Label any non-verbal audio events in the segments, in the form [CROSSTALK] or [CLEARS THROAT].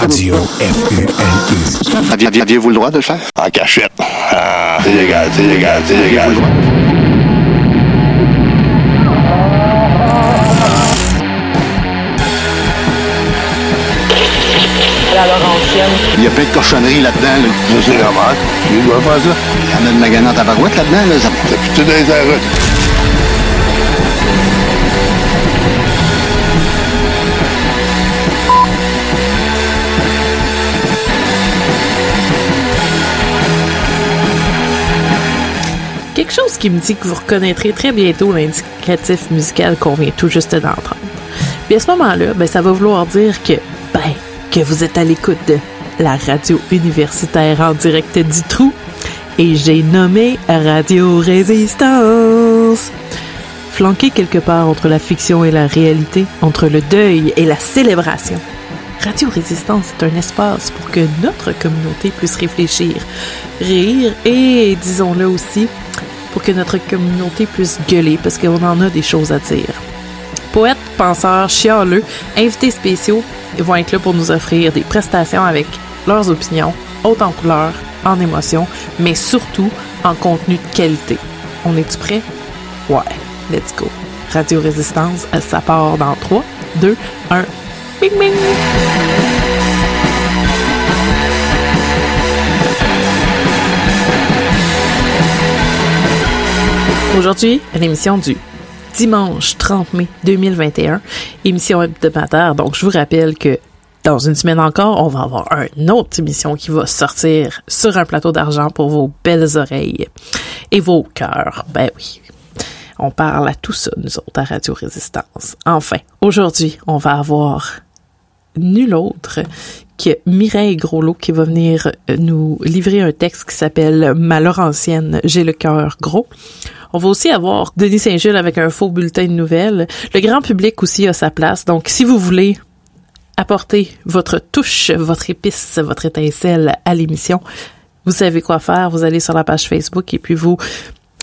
Radio FULU. Aviez- Aviez-vous le droit de le faire? En cachette. Ah, c'est légal, c'est légal, c'est légal. La Laurentienne. Il y a plein de cochonneries là-dedans. Là. Je sais comment. Tu dois faire ça. Il y en a de magasin en tabarouette là-dedans. Là. Ça- T'as plus tout dans Quelque chose qui me dit que vous reconnaîtrez très bientôt l'indicatif musical qu'on vient tout juste d'entendre. Puis à ce moment-là, ben, ça va vouloir dire que, ben, que vous êtes à l'écoute de la radio universitaire en direct du trou. Et j'ai nommé Radio Résistance. Flanqué quelque part entre la fiction et la réalité, entre le deuil et la célébration. Radio Résistance est un espace pour que notre communauté puisse réfléchir, rire et, disons-le aussi, pour que notre communauté puisse gueuler parce qu'on en a des choses à dire. Poètes, penseurs, chialeux, invités spéciaux vont être là pour nous offrir des prestations avec leurs opinions, hautes en couleur, en émotion, mais surtout en contenu de qualité. On est-tu prêt? Ouais, let's go. Radio Résistance, ça part dans 3, 2, 1, bing bing! Aujourd'hui, l'émission du dimanche 30 mai 2021, émission hebdomadaire. Donc, je vous rappelle que dans une semaine encore, on va avoir une autre émission qui va sortir sur un plateau d'argent pour vos belles oreilles et vos cœurs. Ben oui. On parle à tout ça, nous autres, à Radio Résistance. Enfin, aujourd'hui, on va avoir nul autre Mireille Groslot qui va venir euh, nous livrer un texte qui s'appelle Ma Laurentienne, j'ai le cœur gros. On va aussi avoir Denis Saint-Gilles avec un faux bulletin de nouvelles. Le grand public aussi a sa place. Donc, si vous voulez apporter votre touche, votre épice, votre étincelle à l'émission, vous savez quoi faire. Vous allez sur la page Facebook et puis vous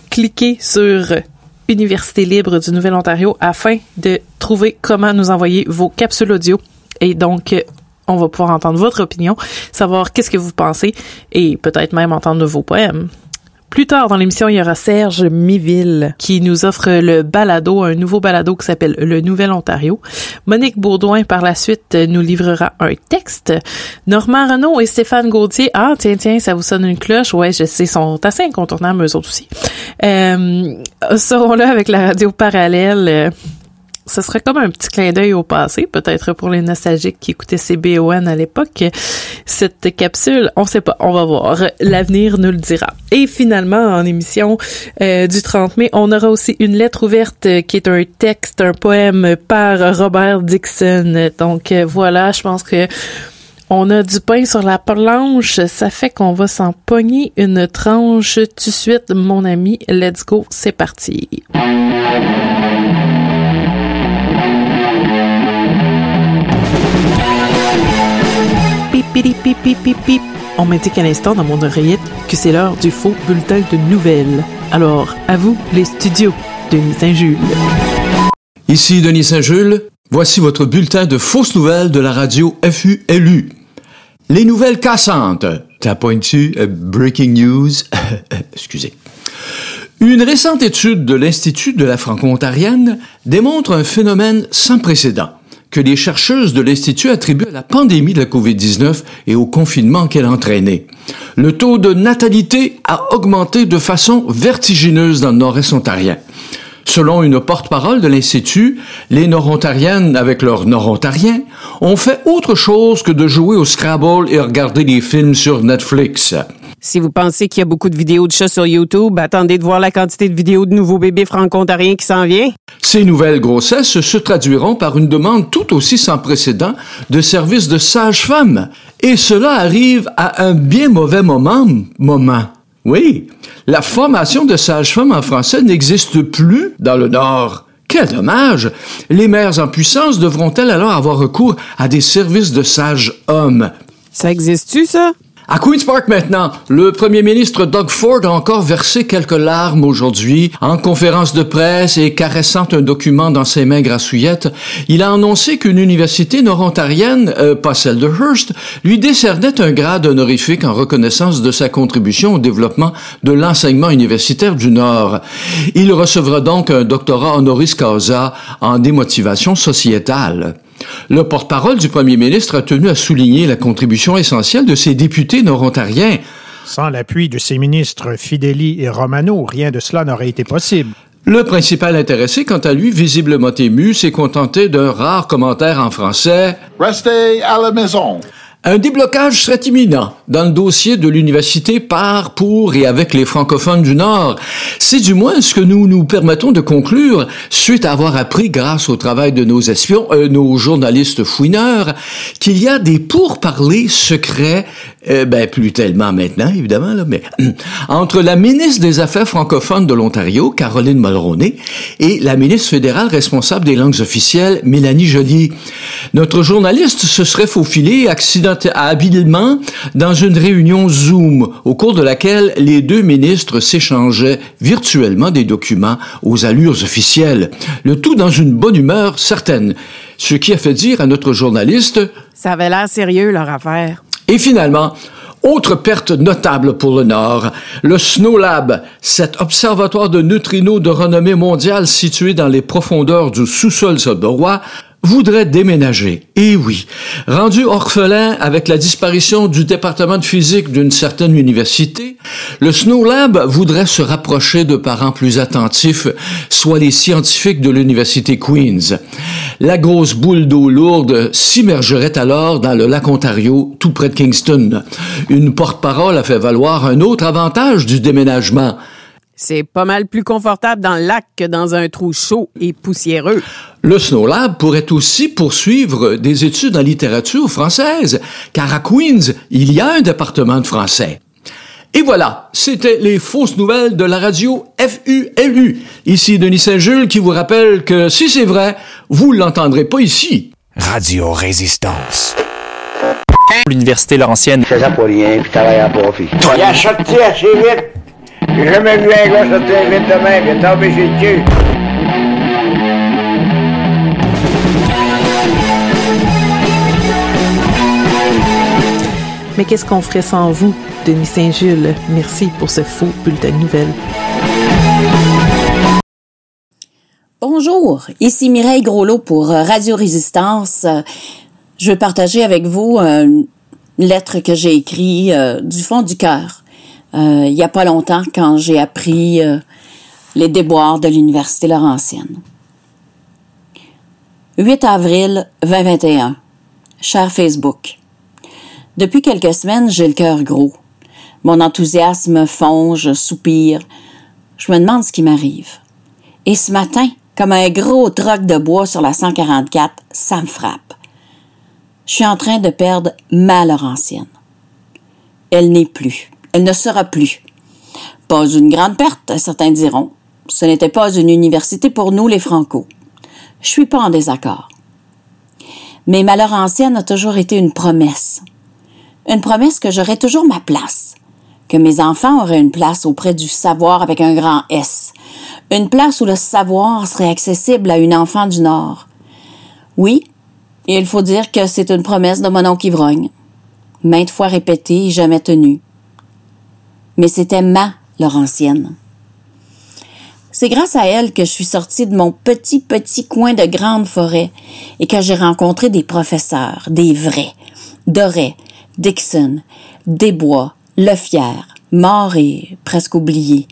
cliquez sur Université libre du Nouvel-Ontario afin de trouver comment nous envoyer vos capsules audio. Et donc, on va pouvoir entendre votre opinion, savoir qu'est-ce que vous pensez et peut-être même entendre vos poèmes. Plus tard dans l'émission, il y aura Serge Miville qui nous offre le balado, un nouveau balado qui s'appelle Le Nouvel Ontario. Monique Baudouin, par la suite, nous livrera un texte. Normand Renault et Stéphane Gauthier, ah tiens, tiens, ça vous sonne une cloche. Ouais, je sais, sont assez incontournables eux autres aussi. Euh, seront là avec la radio parallèle. Ce serait comme un petit clin d'œil au passé, peut-être pour les nostalgiques qui écoutaient CBON à l'époque. Cette capsule, on sait pas, on va voir. L'avenir nous le dira. Et finalement, en émission euh, du 30 mai, on aura aussi une lettre ouverte euh, qui est un texte, un poème par Robert Dixon. Donc euh, voilà, je pense que on a du pain sur la planche, ça fait qu'on va s'en pogner une tranche tout de suite, mon ami. Let's go, c'est parti. On m'indique à l'instant dans mon oreillette que c'est l'heure du faux bulletin de nouvelles. Alors, à vous, les studios, Denis Saint-Jules. Ici Denis Saint-Jules. Voici votre bulletin de fausses nouvelles de la radio FULU. Les nouvelles cassantes. T'as pointu, euh, breaking news? [LAUGHS] Excusez. Une récente étude de l'Institut de la franco-ontarienne démontre un phénomène sans précédent que les chercheuses de l'Institut attribuent à la pandémie de la COVID-19 et au confinement qu'elle a entraîné. Le taux de natalité a augmenté de façon vertigineuse dans le nord-est ontarien. Selon une porte-parole de l'Institut, les Nord-Ontariennes, avec leurs Nord-Ontariens, ont fait autre chose que de jouer au Scrabble et regarder des films sur Netflix. Si vous pensez qu'il y a beaucoup de vidéos de chats sur YouTube, attendez de voir la quantité de vidéos de nouveaux bébés franco-ontariens qui s'en vient. Ces nouvelles grossesses se traduiront par une demande tout aussi sans précédent de services de sage-femme. Et cela arrive à un bien mauvais moment. Moment. Oui. La formation de sage-femme en français n'existe plus dans le Nord. Quel dommage! Les mères en puissance devront-elles alors avoir recours à des services de sages-hommes? Ça existe-tu, ça? À Queen's Park maintenant, le premier ministre Doug Ford a encore versé quelques larmes aujourd'hui en conférence de presse et caressant un document dans ses mains grassouillettes. Il a annoncé qu'une université nord-ontarienne, euh, pas celle de Hearst, lui décernait un grade honorifique en reconnaissance de sa contribution au développement de l'enseignement universitaire du Nord. Il recevra donc un doctorat honoris causa en démotivation sociétale. Le porte-parole du premier ministre a tenu à souligner la contribution essentielle de ses députés nord-ontariens. Sans l'appui de ses ministres Fideli et Romano, rien de cela n'aurait été possible. Le principal intéressé, quant à lui, visiblement ému, s'est contenté d'un rare commentaire en français. Restez à la maison. Un déblocage serait imminent dans le dossier de l'université par, pour et avec les francophones du Nord. C'est du moins ce que nous nous permettons de conclure suite à avoir appris, grâce au travail de nos espions, euh, nos journalistes fouineurs, qu'il y a des pourparlers secrets, euh, ben plus tellement maintenant évidemment, là, mais [CLEARS THROAT] entre la ministre des Affaires francophones de l'Ontario, Caroline Mulroney, et la ministre fédérale responsable des langues officielles, Mélanie Joly. Notre journaliste se serait faufilé accidentellement habilement dans une réunion Zoom au cours de laquelle les deux ministres s'échangeaient virtuellement des documents aux allures officielles, le tout dans une bonne humeur certaine, ce qui a fait dire à notre journaliste Ça avait l'air sérieux, leur affaire. Et finalement, autre perte notable pour le Nord, le Snow Lab, cet observatoire de neutrinos de renommée mondiale situé dans les profondeurs du sous-sol sudorois, voudrait déménager. Et oui, rendu orphelin avec la disparition du département de physique d'une certaine université, le Snow Lab voudrait se rapprocher de parents plus attentifs, soit les scientifiques de l'université Queen's. La grosse boule d'eau lourde s'immergerait alors dans le lac Ontario, tout près de Kingston. Une porte-parole a fait valoir un autre avantage du déménagement. C'est pas mal plus confortable dans le lac que dans un trou chaud et poussiéreux. Le Snow Lab pourrait aussi poursuivre des études en littérature française, car à Queens, il y a un département de français. Et voilà, c'était les fausses nouvelles de la radio FULU. Ici Denis Saint-Jules qui vous rappelle que si c'est vrai, vous l'entendrez pas ici. Radio Résistance. L'Université Laurentienne. fais ça pour rien, puis travaille à profit. Il a sorti assez vite. J'ai jamais vu un gars sortir vite de même. Est tombé le cul. Mais qu'est-ce qu'on ferait sans vous, Denis Saint-Jules? Merci pour ce faux bulletin de nouvelles. Bonjour, ici Mireille Groslot pour euh, Radio Résistance. Je veux partager avec vous euh, une lettre que j'ai écrite euh, du fond du cœur. Euh, il n'y a pas longtemps quand j'ai appris euh, les déboires de l'Université Laurentienne. 8 avril 2021. Cher Facebook. Depuis quelques semaines, j'ai le cœur gros. Mon enthousiasme fond, je soupire. Je me demande ce qui m'arrive. Et ce matin, comme un gros troc de bois sur la 144, ça me frappe. Je suis en train de perdre ma Laurentienne. Elle n'est plus. Elle ne sera plus. Pas une grande perte, certains diront. Ce n'était pas une université pour nous, les Franco. Je suis pas en désaccord. Mais ma Laurentienne a toujours été une promesse. Une promesse que j'aurais toujours ma place. Que mes enfants auraient une place auprès du savoir avec un grand S. Une place où le savoir serait accessible à une enfant du Nord. Oui, il faut dire que c'est une promesse de mon oncle Ivrogne. Maintes fois répétée et jamais tenue. Mais c'était ma Laurentienne. C'est grâce à elle que je suis sortie de mon petit, petit coin de grande forêt et que j'ai rencontré des professeurs, des vrais, Doré, Dixon, Desbois, Lefière, mort et presque oublié,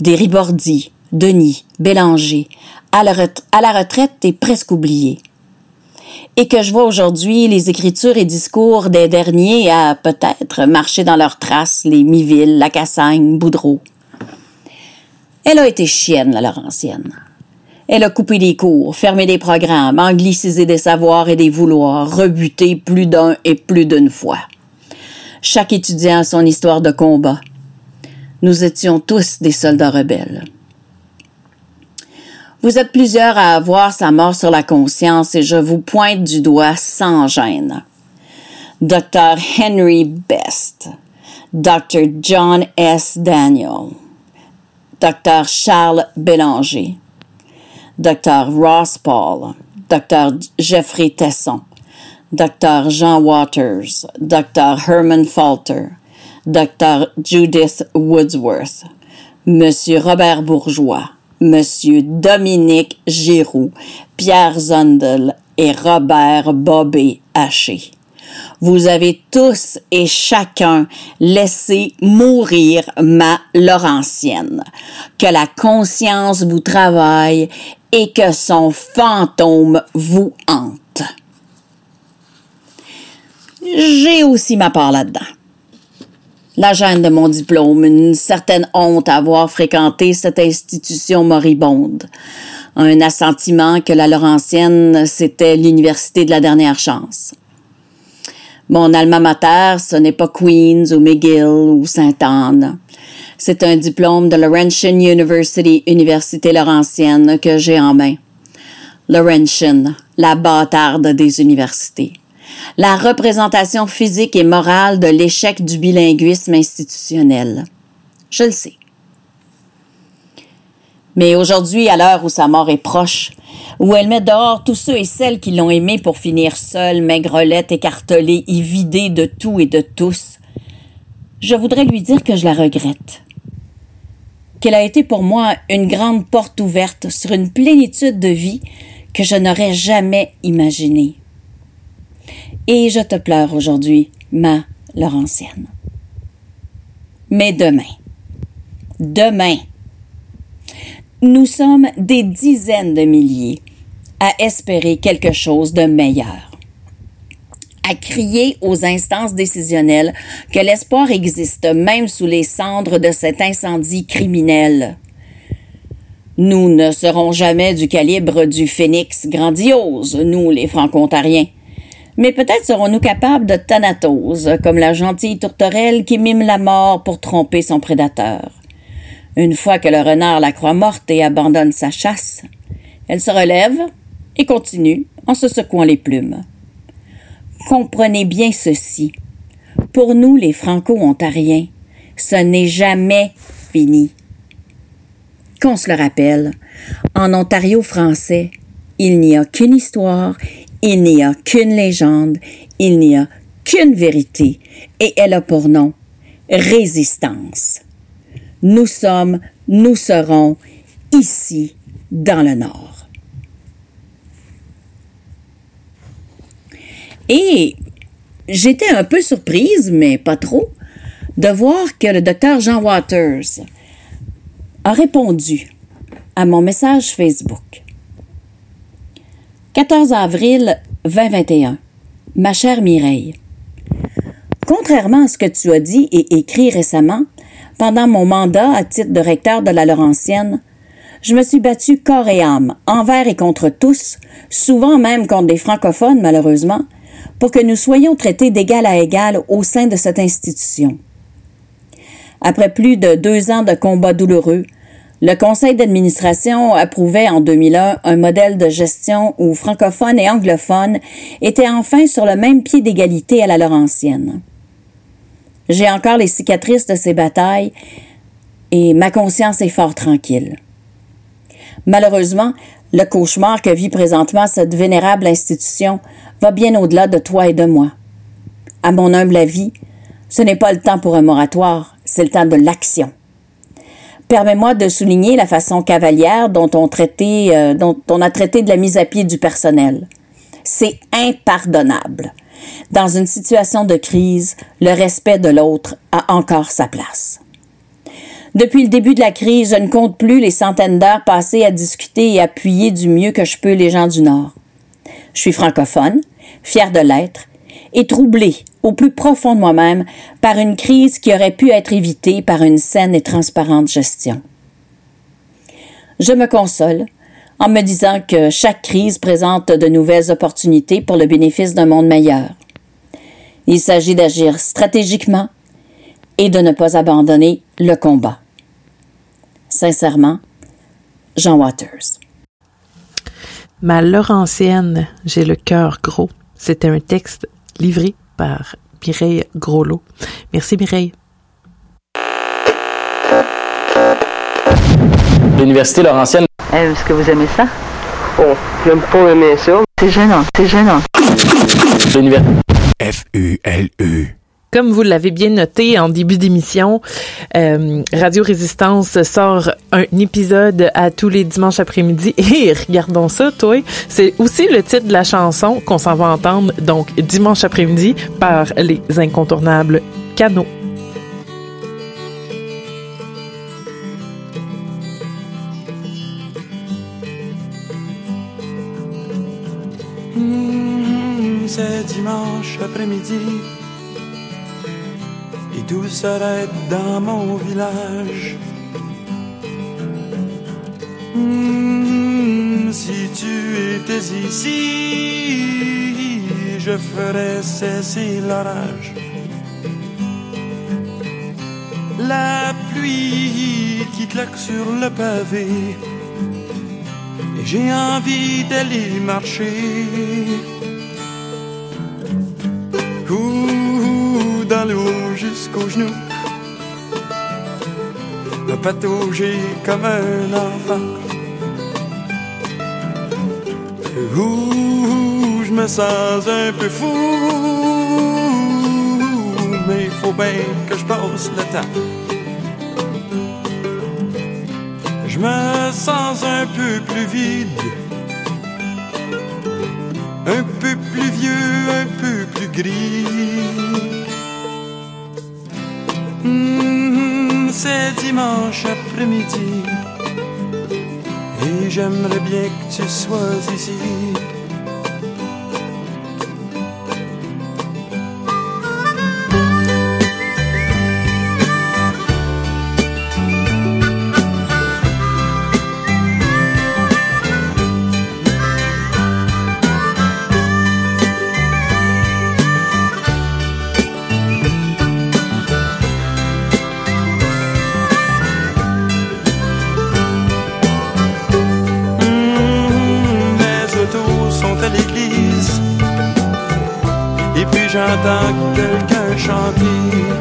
des Ribordi, Denis, Bélanger, à la, ret- à la retraite et presque oublié. Et que je vois aujourd'hui les écritures et discours des derniers à peut-être marcher dans leurs traces, les Miville, la Cassagne, Boudreau. Elle a été chienne, la Laurentienne. Elle a coupé des cours, fermé des programmes, anglicisé des savoirs et des vouloirs, rebuté plus d'un et plus d'une fois. Chaque étudiant a son histoire de combat. Nous étions tous des soldats rebelles. Vous êtes plusieurs à avoir sa mort sur la conscience et je vous pointe du doigt sans gêne. Dr. Henry Best, Dr. John S. Daniel, Dr. Charles Bélanger, Dr. Ross Paul, Dr. Jeffrey Tesson, Dr. Jean Waters, Dr. Herman Falter, Dr. Judith Woodsworth, Monsieur Robert Bourgeois, Monsieur Dominique Giroux, Pierre Zundel et Robert Bobé Haché. Vous avez tous et chacun laissé mourir ma Laurentienne. Que la conscience vous travaille et que son fantôme vous hante. J'ai aussi ma part là-dedans. La gêne de mon diplôme, une certaine honte à avoir fréquenté cette institution moribonde, un assentiment que la Laurentienne, c'était l'université de la dernière chance. Mon alma mater, ce n'est pas Queens ou McGill ou Sainte-Anne. C'est un diplôme de Laurentian University, Université Laurentienne, que j'ai en main. Laurentian, la bâtarde des universités la représentation physique et morale de l'échec du bilinguisme institutionnel. Je le sais. Mais aujourd'hui, à l'heure où sa mort est proche, où elle met dehors tous ceux et celles qui l'ont aimée pour finir seule, maigrelette, écartelée et vidée de tout et de tous, je voudrais lui dire que je la regrette. Qu'elle a été pour moi une grande porte ouverte sur une plénitude de vie que je n'aurais jamais imaginée. Et je te pleure aujourd'hui, ma Laurentienne. Mais demain, demain, nous sommes des dizaines de milliers à espérer quelque chose de meilleur, à crier aux instances décisionnelles que l'espoir existe même sous les cendres de cet incendie criminel. Nous ne serons jamais du calibre du phénix grandiose, nous les franco-ontariens. Mais peut-être serons-nous capables de Thanatos, comme la gentille tourterelle qui mime la mort pour tromper son prédateur. Une fois que le renard la croit morte et abandonne sa chasse, elle se relève et continue en se secouant les plumes. Comprenez bien ceci. Pour nous, les Franco-Ontariens, ce n'est jamais fini. Qu'on se le rappelle, en Ontario français, il n'y a qu'une histoire, il n'y a qu'une légende, il n'y a qu'une vérité, et elle a pour nom résistance. Nous sommes, nous serons ici dans le Nord. Et j'étais un peu surprise, mais pas trop, de voir que le docteur Jean Waters a répondu à mon message Facebook. 14 avril 2021. Ma chère Mireille, Contrairement à ce que tu as dit et écrit récemment, pendant mon mandat à titre de recteur de la Laurentienne, je me suis battue corps et âme, envers et contre tous, souvent même contre des francophones malheureusement, pour que nous soyons traités d'égal à égal au sein de cette institution. Après plus de deux ans de combats douloureux, le conseil d'administration approuvait en 2001 un modèle de gestion où francophones et anglophones étaient enfin sur le même pied d'égalité à la Laurentienne. J'ai encore les cicatrices de ces batailles et ma conscience est fort tranquille. Malheureusement, le cauchemar que vit présentement cette vénérable institution va bien au-delà de toi et de moi. À mon humble avis, ce n'est pas le temps pour un moratoire, c'est le temps de l'action. Permets-moi de souligner la façon cavalière dont on, euh, dont on a traité de la mise à pied du personnel. C'est impardonnable. Dans une situation de crise, le respect de l'autre a encore sa place. Depuis le début de la crise, je ne compte plus les centaines d'heures passées à discuter et appuyer du mieux que je peux les gens du Nord. Je suis francophone, fière de l'être, et troublée au plus profond de moi-même par une crise qui aurait pu être évitée par une saine et transparente gestion. Je me console en me disant que chaque crise présente de nouvelles opportunités pour le bénéfice d'un monde meilleur. Il s'agit d'agir stratégiquement et de ne pas abandonner le combat. Sincèrement, Jean Waters. Ma Laurentienne, j'ai le cœur gros. C'était un texte livré par Mireille Groslot. Merci Mireille. L'Université Laurentienne. Est-ce que vous aimez ça? Bon, j'aime pas aimer ça. C'est gênant, c'est gênant. L'Université. F-U-L-U. Comme vous l'avez bien noté en début d'émission, euh, Radio Résistance sort un épisode à tous les dimanches après-midi. [LAUGHS] Et regardons ça, toi, c'est aussi le titre de la chanson qu'on s'en va entendre, donc dimanche après-midi, par les incontournables Canaux. Mmh, c'est dimanche après-midi et tout s'arrête dans mon village. Mmh, si tu étais ici, je ferais cesser l'orage. La pluie qui claque sur le pavé et j'ai envie d'aller marcher. L'eau jusqu'aux genoux. Le patauger comme un enfant. Je me sens un peu fou. Mais il faut bien que je passe le temps. Je me sens un peu plus vide, un peu plus vieux, un peu plus gris. C'est dimanche après-midi et j'aimerais bien que tu sois ici. J'entends quelqu'un chanter.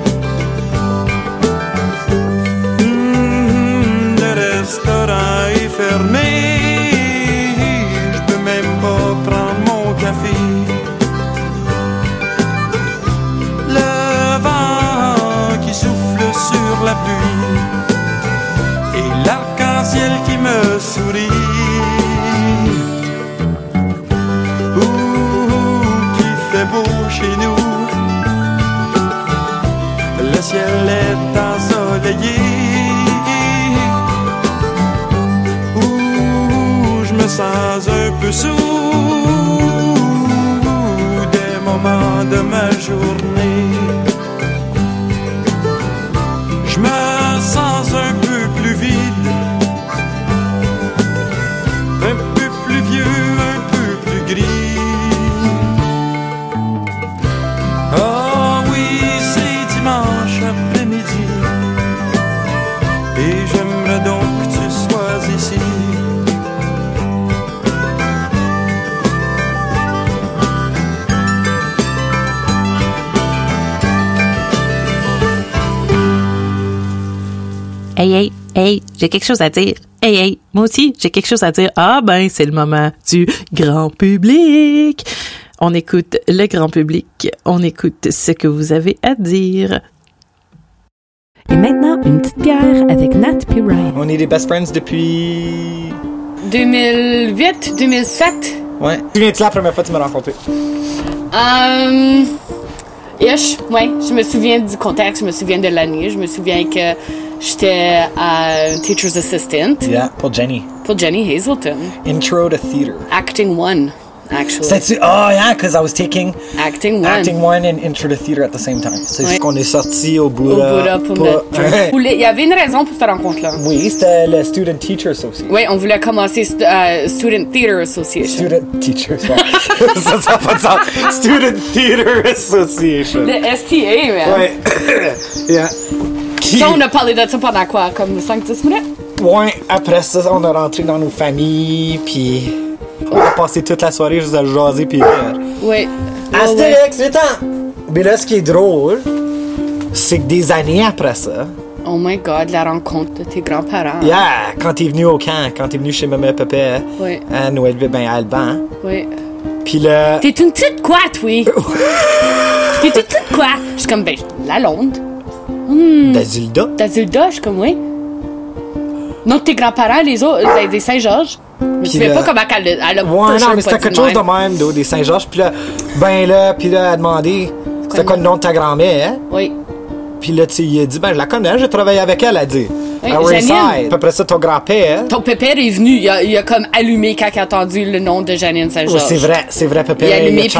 Le ciel est ensoleillé. Ouh, je me sens un peu sous des moments de ma journée. Hey, hey, hey, j'ai quelque chose à dire. Hey, hey, moi aussi, j'ai quelque chose à dire. Ah ben, c'est le moment du grand public. On écoute le grand public. On écoute ce que vous avez à dire. Et maintenant, une petite bière avec Nat Ryan. On est des best friends depuis. 2008, 2007. Ouais. Tu viens de la première fois que tu m'as rencontré? Um, ish, ouais. Je me souviens du contexte, je me souviens de l'année, je me souviens que j'étais à Teacher's Assistant Yeah, pour Jenny. pour Jenny Hazelton. Intro to theater. Acting one, actually. C'est-tu? Oh, yeah, because I was taking Acting one. acting one and intro to theater at the same time. C'est Ouais. ce qu'on est sorti au Au Bouddha. Bouddha pour notre... Pour les- Il y avait une raison pour cette rencontre-là. Oui, c'était le Student Teacher Association. Oui, on voulait commencer st- euh, Student Theater Association. Student Teachers, ouais. [LAUGHS] ça, ça pas de sens. Student Theater Association. Le STA, man. Ouais. [COUGHS] yeah. Qui- Ça, on a parlé de ça pendant quoi? Comme 5-10 minutes? Ouais, après ça, on a rentré dans nos familles, puis on a passé toute la soirée juste à jaser, puis. Oui. Astérix, viens-t'en! Mais là, ce qui est drôle, c'est que des années après ça, Oh my god, la rencontre de tes grands-parents. yeah, quand t'es venu au camp, quand t'es venu chez maman et papa, Oui, à Noël, ben à Alban, oui. puis là, T'es une petite quoi, toi? [LAUGHS] T'es une petite quoi? Je suis comme, ben, la Londe. Hmm. d'Azilda, D'Azilda, je suis comme, oui. Non, tes grands-parents, les autres, ben, des Saint-Georges. Je Puis souviens le- pas comment elle, elle a Ouais, non, mais c'était quelque chose de même. des Saint-Georges. Puis là, ben là, puis là, elle a demandé, c'était quoi le nom de ta grand-mère? hein? Oui. Puis là, tu sais, il a dit, ben, je la connais, j'ai travaillé avec elle, elle a dit. Oui, à Wayside. Janine. Puis après ça, ton grand-père. Ton pépère est venu, il a, il a comme allumé quand il a entendu le nom de Janine Oh, Saint-Georges. c'est vrai, c'est vrai, papa, Il a il allumé, a puis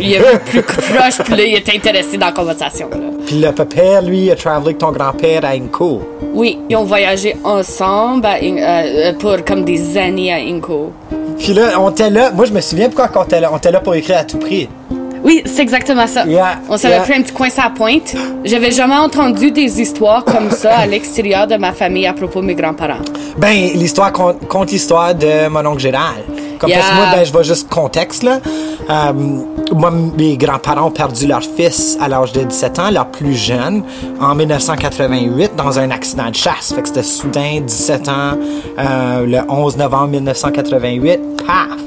il, est plus [LAUGHS] proche, puis là, il était intéressé dans la conversation. Là. Puis le papa, lui, a travaillé avec ton grand-père à Inco. Oui, ils ont voyagé ensemble à In- euh, pour comme des années à Inco. Puis là, on était là. Moi, je me souviens pourquoi on était là. On était là pour écrire à tout prix. Oui, c'est exactement ça. Yeah, On s'avait yeah. pris un petit coin sur la pointe. J'avais jamais entendu des histoires comme ça à l'extérieur de ma famille à propos de mes grands-parents. Ben, l'histoire compte, compte l'histoire de mon oncle Gérald. Comme Yeah. parce que moi, ben, je vais juste contexte, là. Euh, moi, mes grands-parents ont perdu leur fils à l'âge de 17 ans, leur plus jeune, en 1988, dans un accident de chasse. Fait que c'était soudain, 17 ans, euh, le 11 novembre 1988, paf!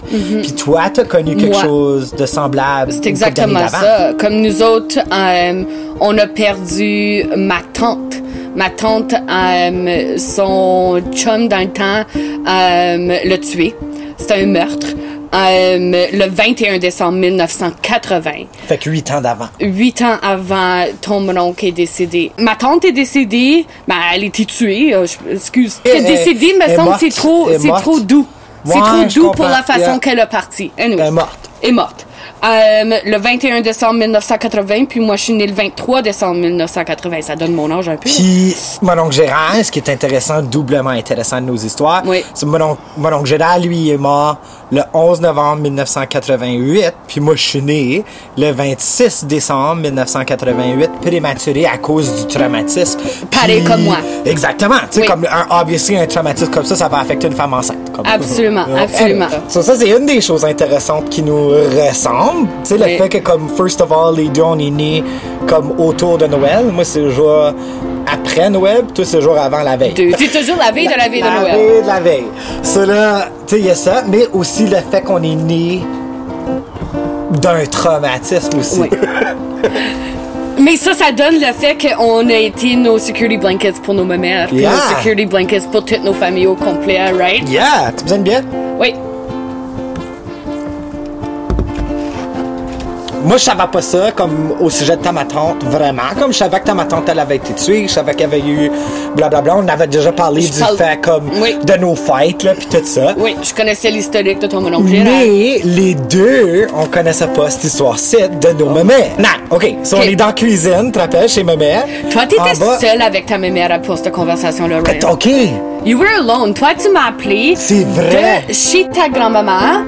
Puis toi, t'as connu quelque Mm-hmm. Moi. chose de semblable. C'est exactement ça. Comme nous autres, euh, on a perdu ma tante. Ma tante, euh, son chum dans le temps euh, l'a tué. C'était un meurtre. Euh, le 21 décembre 1980. Fait que 8 ans d'avant. Huit ans avant ton oncle est décédé. Ma tante est décédée, ben, elle a été tuée, euh, je- excuse. Elle- Elle est décédée, me elle est semble, c'est trop, c'est trop doux. C'est trop doux pour la façon Yeah. qu'elle a parti. Anyways. Elle est morte. Est morte. Euh, le 21 décembre 1980, puis moi je suis née le 23 décembre 1980. Ça donne mon âge un peu. Puis, mon oncle Gérard, ce qui est intéressant, doublement intéressant de nos histoires, c'est mon oncle, mon oncle Gérard, lui, est mort le 11 novembre 1988, puis moi, je suis né le 26 décembre 1988, prématuré à cause du traumatisme. Pareil Puis- comme moi. Exactement. Tu sais, Oui. comme un, obviously, un traumatisme comme ça, ça va affecter une femme enceinte. Comme- Absolument, absolument. So, ça, c'est une des choses intéressantes qui nous ressemble. Tu sais, le Oui. fait que, comme, first of all, les deux, on est nés comme autour de Noël. Moi, c'est le jour après Noël, puis toi, c'est le jour avant la veille. C'est toujours la veille de la veille de La Noël. veille de la veille. Ça, là, tu sais, il y a ça, mais aussi le fait qu'on est né d'un traumatisme aussi. Oui. [LAUGHS] Mais ça, ça donne le fait qu'on a été nos security blankets pour nos mamères, puis Yeah. nos security blankets pour toutes nos familles au complet, right? Yeah, tu me bien? Oui. Moi, je savais pas ça, comme au sujet de ta ma tante, vraiment. Comme je savais que ta ma tante, elle avait été tuée, je savais qu'il y avait eu blablabla. On avait déjà parlé Je du parle- fait, comme, Oui. de nos fêtes, là, pis tout ça. Oui, je connaissais l'historique de ton Gérard. Mais les deux, on connaissait pas cette histoire-ci de nos mamans. Non, OK. So, on est dans la cuisine, tu rappelles, chez ma mère. Toi, t'étais seule avec ta mère pour cette conversation-là, Ryan. OK. You were alone. Toi, tu m'as appelé. C'est vrai. De chez ta grand-maman.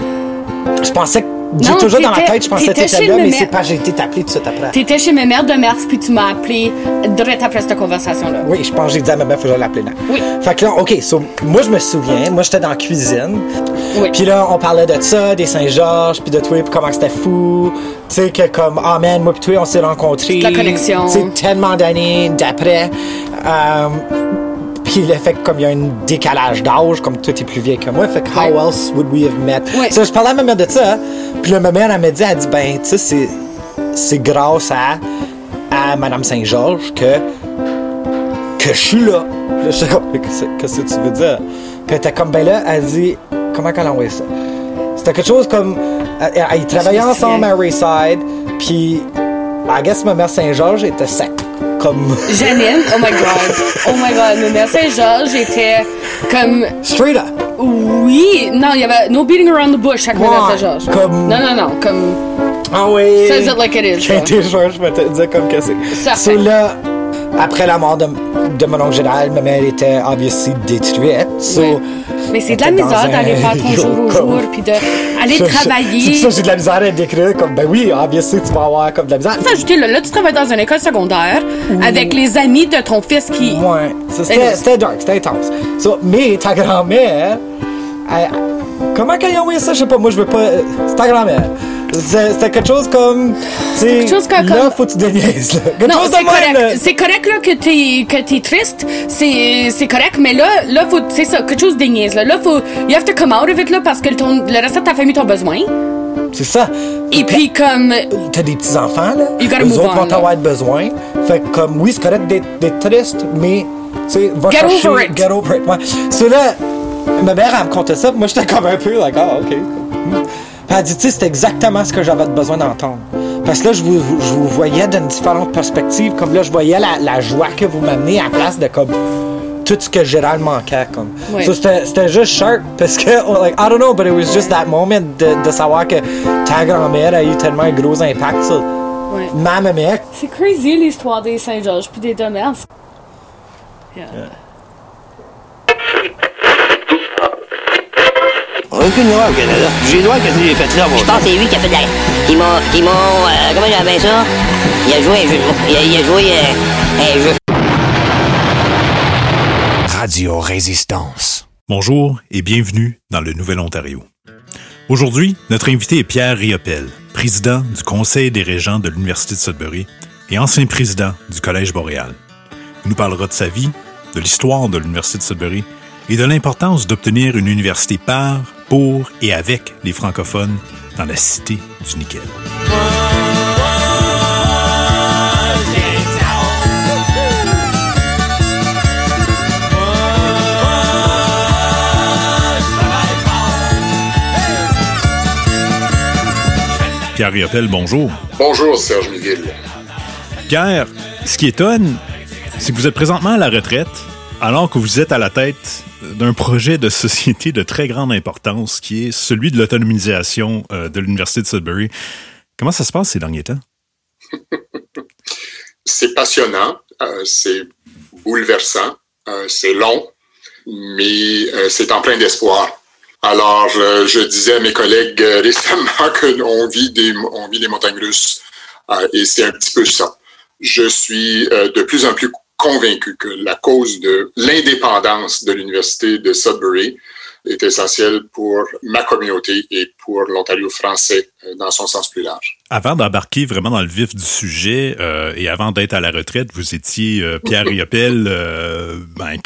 Je pensais que. J'ai toujours dans ma tête, je pensais que t'étais là, ma mais c'est pas, j'ai été t'appeler tout de suite après. T'étais chez ma mère de mars, puis tu m'as appelé direct après cette conversation-là. Oui, je pense que j'ai dit à ma mère, faut que je l'appelle là. Oui. Fait que là, OK, so, moi, je me souviens, moi, j'étais dans la cuisine. Oui. Puis là, on parlait de ça, des Saint-Georges, puis de toi, puis comment c'était fou. Tu sais, que comme, ah man, moi, puis toi, on s'est rencontrés. La connexion. Tu sais, tellement d'années d'après. Euh, puis le fait que, comme il y a un décalage d'âge, comme toi, t'es plus vieille que moi, fait que, how Ouais. else would we have met? Ouais. Ça, je parlais à ma mère de ça. Puis là, ma mère, elle m'a dit, elle dit, ben, tu sais, c'est, c'est grâce à, à Madame Saint-Georges que que je suis là. Puis là, j'étais comme, Mais qu'est-ce que tu veux dire? Puis elle était comme, ben là, elle dit, comment qu'elle a envoyé ça? C'était quelque chose comme, ils travaillaient ensemble à Rayside, puis, I guess ma mère Saint-Georges était sec. Comme, Janine, oh my [LAUGHS] god. Oh my god, ma mère Saint-Georges était comme. straight up. Oui, non, il y avait no beating around the bush avec ma mère Ouais, Saint-Georges. comme- Non, non, non, comme. Ah oui. Says it like it is, Quand là. t'es joueur, je vais te dire comme que c'est. So là, après la mort de, de mon oncle Gérald, ma mère était obviously détruite. So. Mais c'est de la misère d'aller faire ton [LAUGHS] jour au jour, puis d'aller [LAUGHS] travailler. C'est ça j'ai de la misère à décrire. Comme, ben oui, obviously, tu vas avoir comme de la misère. Faut ajouter, là, là, tu travailles dans une école secondaire avec les amis de ton fils qui. Ouais, ça, c'était dark, c'était intense. So, mais ta grand-mère, comment qu'elle a envoyé ça? Je sais pas, moi je veux pas. euh, C'est ta grand-mère. C'était quelque chose comme. sais, quelque chose comme- Là, faut que tu déniaises, là. Quelque Non, c'est correct. C'est correct là, que t'es que t'es triste. C'est c'est correct, mais là, là faut c'est ça, quelque chose de niaise. Là, là faut you have to come out of it là parce que ton, le reste de ta famille t'ont besoin. C'est ça. Et puis comme T'as des petits-enfants, là. You gotta move autres on, vont là. avoir besoin. Fait que, comme, oui, c'est correct d'être triste, mais, tu sais, va Get chercher. over it. Get over it. Ouais. So là, ma mère, elle me contait ça, moi, j'étais comme un peu, like, ah, OK. Puis elle dit, tu sais, c'est exactement ce que j'avais besoin d'entendre. Parce que là, je vous, je vous voyais d'une différente perspective. Comme là, je voyais la, la joie que vous m'amenez à la place de, comme, tout ce que Gérald manquait, comme. Ouais. So, c'était c'était juste sharp, parce que, oh, like, I don't know, but it was just that moment de, de savoir que ta grand-mère a eu tellement un gros impact sur Ouais. ma maman. C'est crazy l'histoire des Saint-Georges puis des Demers. Aucune loi au Canada. J'ai le droit que j'ai fait là, moi. Je pense que c'est lui qui a fait de la. Ils m'ont. Ils m'ont. euh, comment j'appelle ça? Il a joué un jeu de mots. Il a, il a joué euh, un jeu. Radio Résistance. Bonjour et bienvenue dans le Nouvel-Ontario. Aujourd'hui, notre invité est Pierre Riopel, président du Conseil des régents de l'Université de Sudbury et ancien président du Collège Boréal. Il nous parlera de sa vie, de l'histoire de l'Université de Sudbury et de l'importance d'obtenir une université par, pour et avec les francophones dans la cité du nickel. Pierre Riopel, bonjour. Bonjour, Serge Miguel. Pierre, ce qui étonne, c'est que vous êtes présentement à la retraite, alors que vous êtes à la tête d'un projet de société de très grande importance, qui est celui de l'autonomisation euh, de l'Université de Sudbury. Comment ça se passe ces derniers temps? [LAUGHS] C'est passionnant, euh, c'est bouleversant, euh, c'est long, mais c'est en plein d'espoir. Alors, je disais à mes collègues [LAUGHS] récemment qu'on vit on vit des montagnes russes, et c'est un petit peu ça. Je suis de plus en plus convaincu que la cause de l'indépendance de l'Université de Sudbury est essentielle pour ma communauté et pour l'Ontario français euh, dans son sens plus large. Avant d'embarquer vraiment dans le vif du sujet euh, et avant d'être à la retraite, vous étiez euh, Pierre Riopel, ben,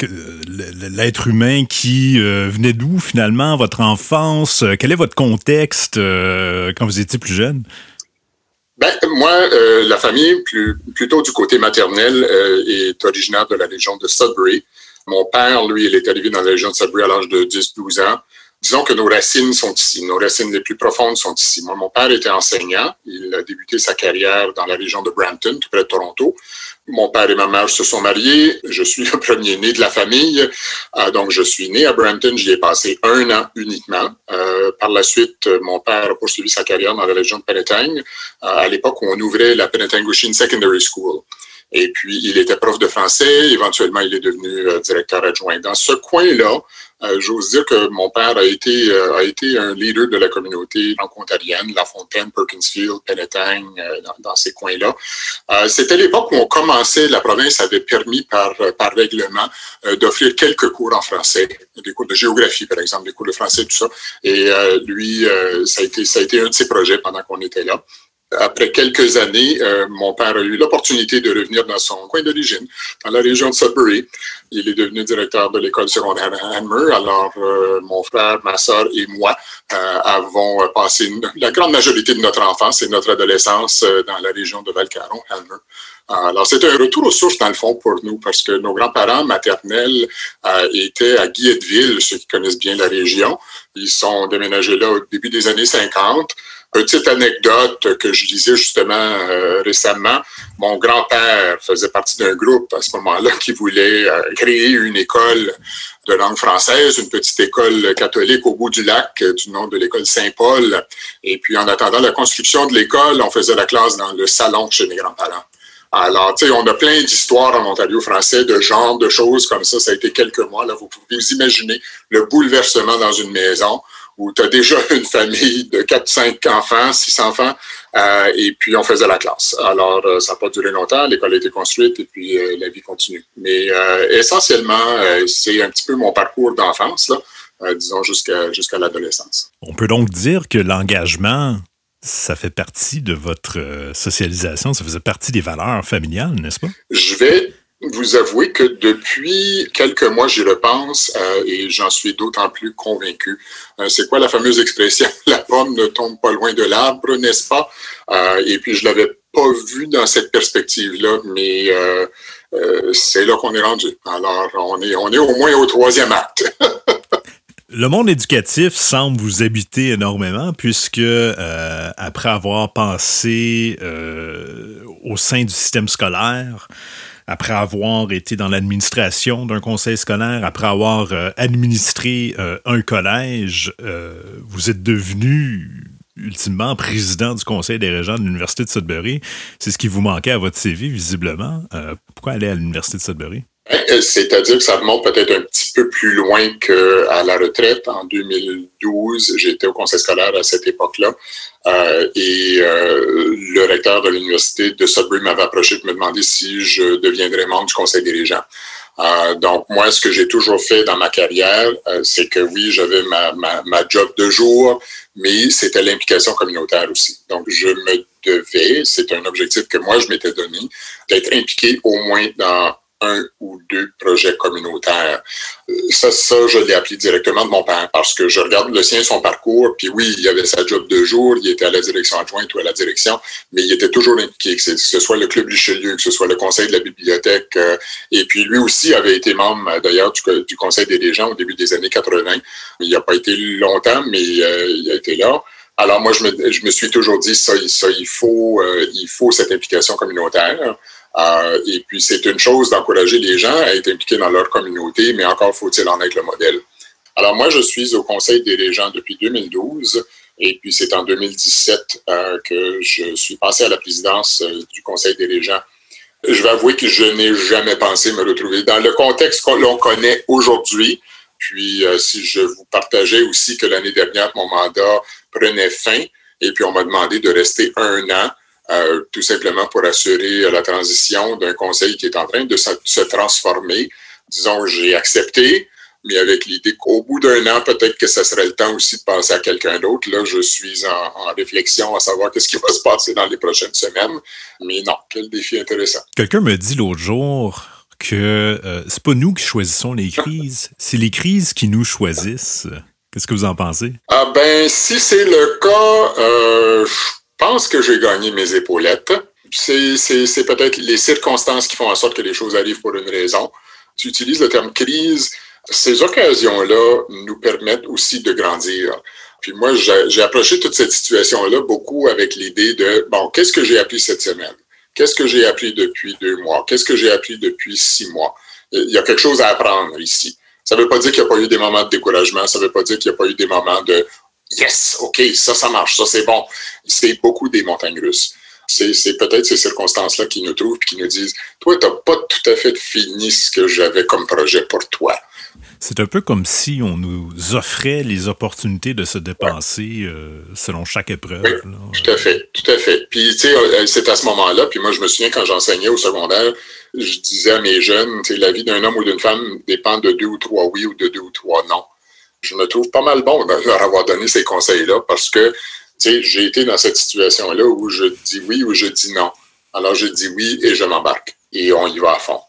l'être humain qui venait d'où finalement, votre enfance? Quel est votre contexte quand vous étiez plus jeune? Ben, moi, euh, la famille, plus, plutôt du côté maternel, euh, est originaire de la région de Sudbury. Mon père, lui, il est arrivé dans la région de Sudbury à l'âge de 10-12 ans. Disons que nos racines sont ici. Nos racines les plus profondes sont ici. Moi, mon père était enseignant. Il a débuté sa carrière dans la région de Brampton, tout près de Toronto. Mon père et ma mère se sont mariés. Je suis le premier né de la famille. Euh, donc, je suis né à Brampton. J'y ai passé un an uniquement. Euh, par la suite, mon père a poursuivi sa carrière dans la région de Penetang, euh, à l'époque où on ouvrait la Penetangushin Secondary School. Et puis, il était prof de français. Éventuellement, il est devenu directeur adjoint. Dans ce coin-là, j'ose dire que mon père a été, euh, a été un leader de la communauté franco-ontarienne, La Fontaine, Perkinsfield, Penetang, euh, dans, dans ces coins-là. Euh, C'était l'époque où on commençait, la province avait permis par, euh, par règlement euh, d'offrir quelques cours en français, des cours de géographie, par exemple, des cours de français, tout ça. Et euh, lui, euh, ça, a été, ça a été un de ses projets pendant qu'on était là. Après quelques années, euh, mon père a eu l'opportunité de revenir dans son coin d'origine, dans la région de Sudbury. Il est devenu directeur de l'école secondaire Hanmer. Alors, euh, mon frère, ma sœur et moi euh, avons passé la grande majorité de notre enfance et notre adolescence euh, dans la région de Valcaron, Hanmer. Alors, c'est un retour aux sources, dans le fond, pour nous, parce que nos grands-parents maternels euh, étaient à Guillettville, ceux qui connaissent bien la région. Ils sont déménagés là au début des années 50. Petite anecdote que je lisais justement euh, récemment, mon grand-père faisait partie d'un groupe à ce moment-là qui voulait euh, créer une école de langue française, une petite école catholique au bout du lac euh, du nom de l'école Saint-Paul. Et puis en attendant la construction de l'école, on faisait la classe dans le salon chez mes grands-parents. Alors, tu sais, on a plein d'histoires en Ontario français de genre de choses comme ça. Ça a été quelques mois. Là, vous pouvez vous imaginer le bouleversement dans une maison où tu as déjà [LAUGHS] une famille de 4, 5 enfants, 6 enfants, euh, et puis on faisait la classe. Alors, euh, ça n'a pas duré longtemps, l'école a été construite et puis euh, la vie continue. Mais essentiellement, c'est un petit peu mon parcours d'enfance, disons jusqu'à jusqu'à l'adolescence. On peut donc dire que l'engagement ça fait partie de votre socialisation, ça faisait partie des valeurs familiales, n'est-ce pas? Je vais vous avouer que depuis quelques mois, j'y repense euh, et j'en suis d'autant plus convaincu. Euh, c'est quoi la fameuse expression? [LAUGHS] La pomme ne tombe pas loin de l'arbre, n'est-ce pas? Euh, Et puis je l'avais pas vu dans cette perspective-là, mais c'est là qu'on est rendu. Alors on est on est au moins au troisième acte. [LAUGHS] Le monde éducatif semble vous habiter énormément puisque après avoir euh, au sein du système scolaire, après avoir été dans l'administration d'un conseil scolaire, après avoir euh, administré euh, un collège, euh, vous êtes devenu ultimement président du conseil des régents de l'Université de Sudbury. C'est ce qui vous manquait à votre CV, visiblement. Pourquoi aller à l'Université de Sudbury? Euh, C'est-à-dire que ça remonte peut-être un petit peu plus loin qu'à la retraite. En 2012, j'étais au conseil scolaire à cette époque-là. Euh, et euh, le recteur de l'université de Sudbury m'avait approché pour me demander si je deviendrais membre du conseil dirigeant. Euh, donc, moi, ce que j'ai toujours fait dans ma carrière, euh, c'est que oui, j'avais ma, ma, ma job de jour, mais c'était l'implication communautaire aussi. Donc, je me devais, c'est un objectif que moi, je m'étais donné, d'être impliqué au moins dans un ou deux projets communautaires. Euh, Ça, ça, je l'ai appris directement de mon père parce que je regarde le sien, son parcours, puis oui, il avait sa job de jour, il était à la direction adjointe ou à la direction, mais il était toujours impliqué, que ce soit le Club Richelieu, que ce soit le conseil de la bibliothèque, euh, et puis lui aussi avait été membre d'ailleurs du, du conseil des dirigeants au début des années 80. Il n'a pas été longtemps, mais euh, il a été là. Alors moi, je me, je me suis toujours dit, ça, ça il, faut, euh, il faut cette implication communautaire. Euh, et puis, c'est une chose d'encourager les gens à être impliqués dans leur communauté, mais encore faut-il en être le modèle. Alors, moi, je suis au Conseil des régents depuis 2012, et puis c'est en 2017 euh, que je suis passé à la présidence euh, du Conseil des régents. Je vais avouer que je n'ai jamais pensé me retrouver dans le contexte que l'on connaît aujourd'hui. Puis, si je vous partageais aussi que l'année dernière, mon mandat prenait fin, et puis on m'a demandé de rester un an euh, tout simplement pour assurer la transition d'un conseil qui est en train de se, transformer. Disons, j'ai accepté, mais avec l'idée qu'au bout d'un an, peut-être que ce serait le temps aussi de passer à quelqu'un d'autre. Là, je suis en, en réflexion à savoir qu'est-ce qui va se passer dans les prochaines semaines. Mais non, quel défi intéressant. Quelqu'un me dit l'autre jour que euh, c'est pas nous qui choisissons les crises, [LAUGHS] c'est les crises qui nous choisissent. Qu'est-ce que vous en pensez? Ah ben, si c'est le cas, euh, je pense que j'ai gagné mes épaulettes. C'est, peut-être les circonstances qui font en sorte que les choses arrivent pour une raison. Tu utilises le terme crise. Ces occasions-là nous permettent aussi de grandir. Puis moi, j'ai approché toute cette situation-là beaucoup avec l'idée de, bon, qu'est-ce que j'ai appris cette semaine? Qu'est-ce que j'ai appris depuis deux mois? Qu'est-ce que j'ai appris depuis six mois? Il y a quelque chose à apprendre ici. Ça ne veut pas dire qu'il n'y a pas eu des moments de découragement. Ça ne veut pas dire qu'il n'y a pas eu des moments de yes, OK, ça, ça marche, ça, c'est bon. C'est beaucoup des montagnes russes. C'est, peut-être ces circonstances-là qui nous trouvent et qui nous disent Toi, tu n'as pas tout à fait fini ce que j'avais comme projet pour toi. C'est un peu comme si on nous offrait les opportunités de se dépenser euh, selon chaque épreuve. Oui, là. tout à fait, tout à fait. Puis, tu sais, euh, c'est à ce moment-là, puis moi, je me souviens quand j'enseignais au secondaire, je disais à mes jeunes, tu sais, la vie d'un homme ou d'une femme dépend de deux ou trois oui ou de deux ou trois non. Je me trouve pas mal bon de leur avoir donné ces conseils-là parce que, tu sais, j'ai été dans cette situation-là où je dis oui ou je dis non. Alors, je dis oui et je m'embarque. Et on y va à fond.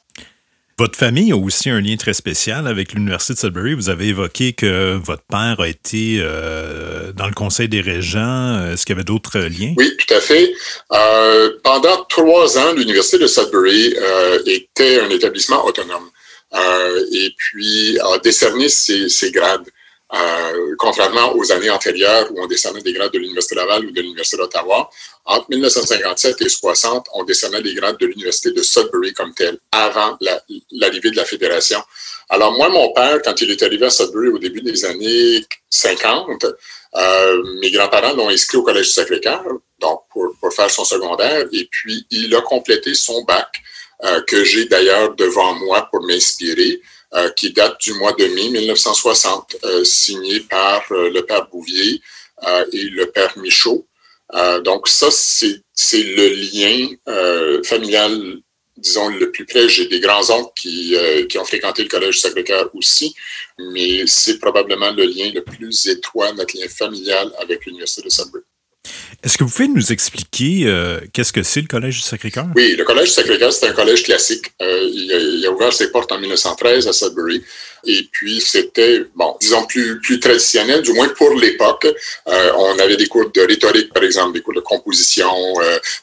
Votre famille a aussi un lien très spécial avec l'Université de Sudbury. Vous avez évoqué que votre père a été euh, dans le Conseil des régents. Est-ce qu'il y avait d'autres liens? Oui, tout à fait. Euh, pendant trois ans, l'Université de Sudbury euh, était un établissement autonome et puis a décerné ses, ses grades. Euh, contrairement aux années antérieures où on décernait des grades de l'Université Laval ou de l'Université d'Ottawa, entre 1957 et 60, on décernait des grades de l'Université de Sudbury comme telle, avant l'arrivée la, de la Fédération. Alors moi, mon père, quand il est arrivé à Sudbury au début des années 50, euh, mes grands-parents l'ont inscrit au Collège du Sacré-Cœur, donc pour, pour faire son secondaire, et puis il a complété son bac, euh, que j'ai d'ailleurs devant moi pour m'inspirer. Euh, qui date du mois de mai 1960, euh, signé par euh, le père Bouvier et le père Michaud. donc ça, c'est le lien familial, disons, le plus près. J'ai des grands-oncles qui, qui ont fréquenté le Collège Sacré-Cœur aussi, mais c'est probablement le lien le plus étroit, notre lien familial avec l'Université de Sudbury. Est-ce que vous pouvez nous expliquer euh, qu'est-ce que c'est le Collège du Sacré-Cœur? Oui, le Collège du Sacré-Cœur, c'est un collège classique. Euh, il, a, ouvert ses portes en 1913 à Sudbury. Et puis, c'était, bon, disons, plus, traditionnel, du moins pour l'époque. Euh, on avait des cours de rhétorique, par exemple, des cours de composition.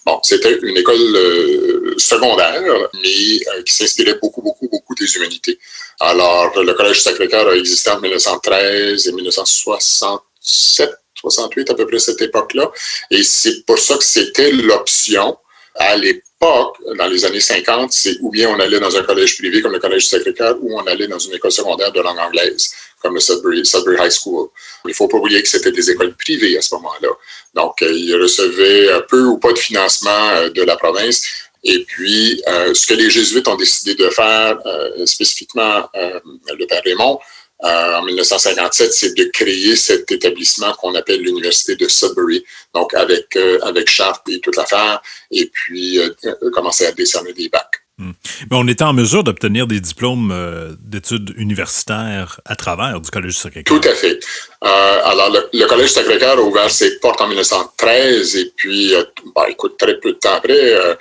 Bon, c'était une école secondaire, mais qui s'inspirait beaucoup, beaucoup, beaucoup des humanités. Alors, le Collège du Sacré-Cœur a existé en 1913 et 1967 68 à peu près cette époque-là. Et c'est pour ça que c'était l'option à l'époque, dans les années 50, c'est ou bien on allait dans un collège privé comme le Collège du Sacré-Cœur ou on allait dans une école secondaire de langue anglaise comme le Sudbury, High School. Il ne faut pas oublier que c'était des écoles privées à ce moment-là. Donc, euh, ils recevaient peu ou pas de financement euh, de la province. Et puis, euh, ce que les Jésuites ont décidé de faire, spécifiquement le Père Raymond, en 1957, c'est de créer cet établissement qu'on appelle l'Université de Sudbury, donc avec, euh, avec Sharp et toute l'affaire, et puis euh, commencer à décerner des bacs. Hmm. On était en mesure d'obtenir des diplômes euh, d'études universitaires à travers du Collège Sacré-Cœur. Tout à fait. Euh, alors, le, Collège Sacré-Cœur a ouvert ses portes en 1913 et puis, euh, écoute, très peu de temps après,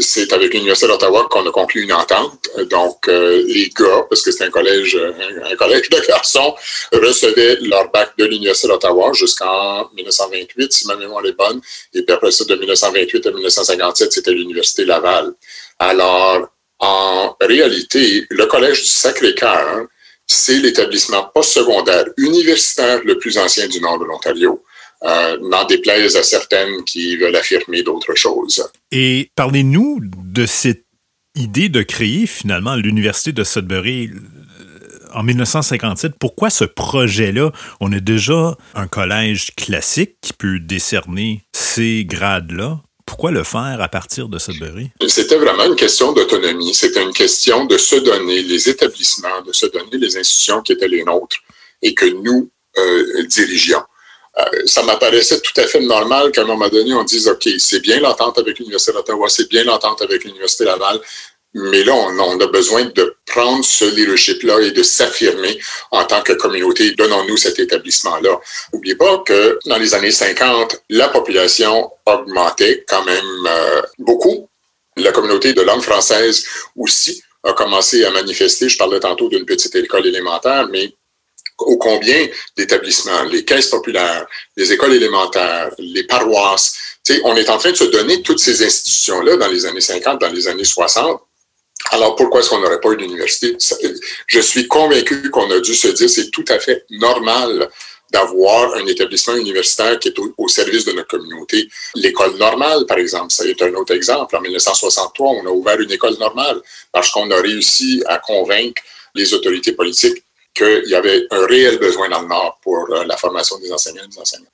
c'est avec l'Université d'Ottawa qu'on a conclu une entente. Donc, les gars, parce que c'est un collège, un, un, collège de garçons, recevaient leur bac de l'Université d'Ottawa jusqu'en 1928, si ma mémoire est bonne. Et puis après ça, de 1928 à 1957, c'était l'Université Laval. Alors, en réalité, le Collège du Sacré-Cœur, c'est l'établissement postsecondaire universitaire le plus ancien du nord de l'Ontario. Euh, n'en déplaise à certaines qui veulent affirmer d'autres choses. Et parlez-nous de cette idée de créer finalement l'Université de Sudbury en 1957. Pourquoi ce projet-là? On a déjà un collège classique qui peut décerner ces grades-là pourquoi le faire à partir de Sudbury? C'était vraiment une question d'autonomie. C'était une question de se donner les établissements, de se donner les institutions qui étaient les nôtres et que nous euh, dirigions. Euh, ça m'apparaissait tout à fait normal qu'à un moment donné, on dise, OK, c'est bien l'entente avec l'Université d'Ottawa, c'est bien l'entente avec l'Université Laval, mais là, on, a besoin de prendre ce leadership-là et de s'affirmer en tant que communauté. Donnons-nous cet établissement-là. N'oubliez pas que dans les années 50, la population augmentait quand même euh, beaucoup. La communauté de langue française aussi a commencé à manifester. Je parlais tantôt d'une petite école élémentaire, mais au combien d'établissements, les caisses populaires, les écoles élémentaires, les paroisses, on est en train de se donner toutes ces institutions-là dans les années 50, dans les années 60, alors, pourquoi est-ce qu'on n'aurait pas eu d'université? Je suis convaincu qu'on a dû se dire c'est tout à fait normal d'avoir un établissement universitaire qui est au, au, service de notre communauté. L'école normale, par exemple, ça est un autre exemple. En 1963, on a ouvert une école normale parce qu'on a réussi à convaincre les autorités politiques qu'il y avait un réel besoin dans le Nord pour euh, la formation des enseignants et des enseignants.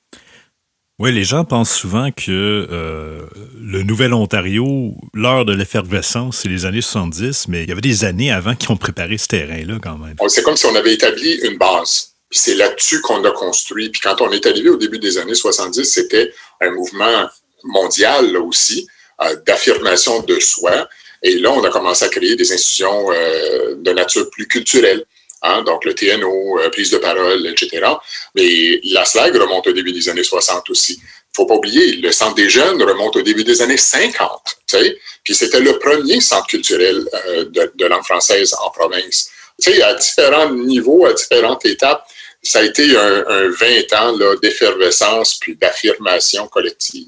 Oui, les gens pensent souvent que euh, le Nouvel-Ontario, l'heure de l'effervescence, c'est les années 70, mais il y avait des années avant qui ont préparé ce terrain-là quand même. C'est comme si on avait établi une base. C'est là-dessus qu'on a construit. Puis quand on est arrivé au début des années 70, c'était un mouvement mondial aussi, euh, d'affirmation de soi. Et là, on a commencé à créer des institutions euh, de nature plus culturelle. Hein, donc le TNO, euh, prise de parole, etc. Mais la SLAG remonte au début des années 60 aussi. faut pas oublier, le Centre des jeunes remonte au début des années 50. Tu sais? Puis c'était le premier centre culturel euh, de, de, langue française en province. Tu sais, à différents niveaux, à différentes étapes, ça a été un, un 20 ans d'effervescence puis d'affirmation collective.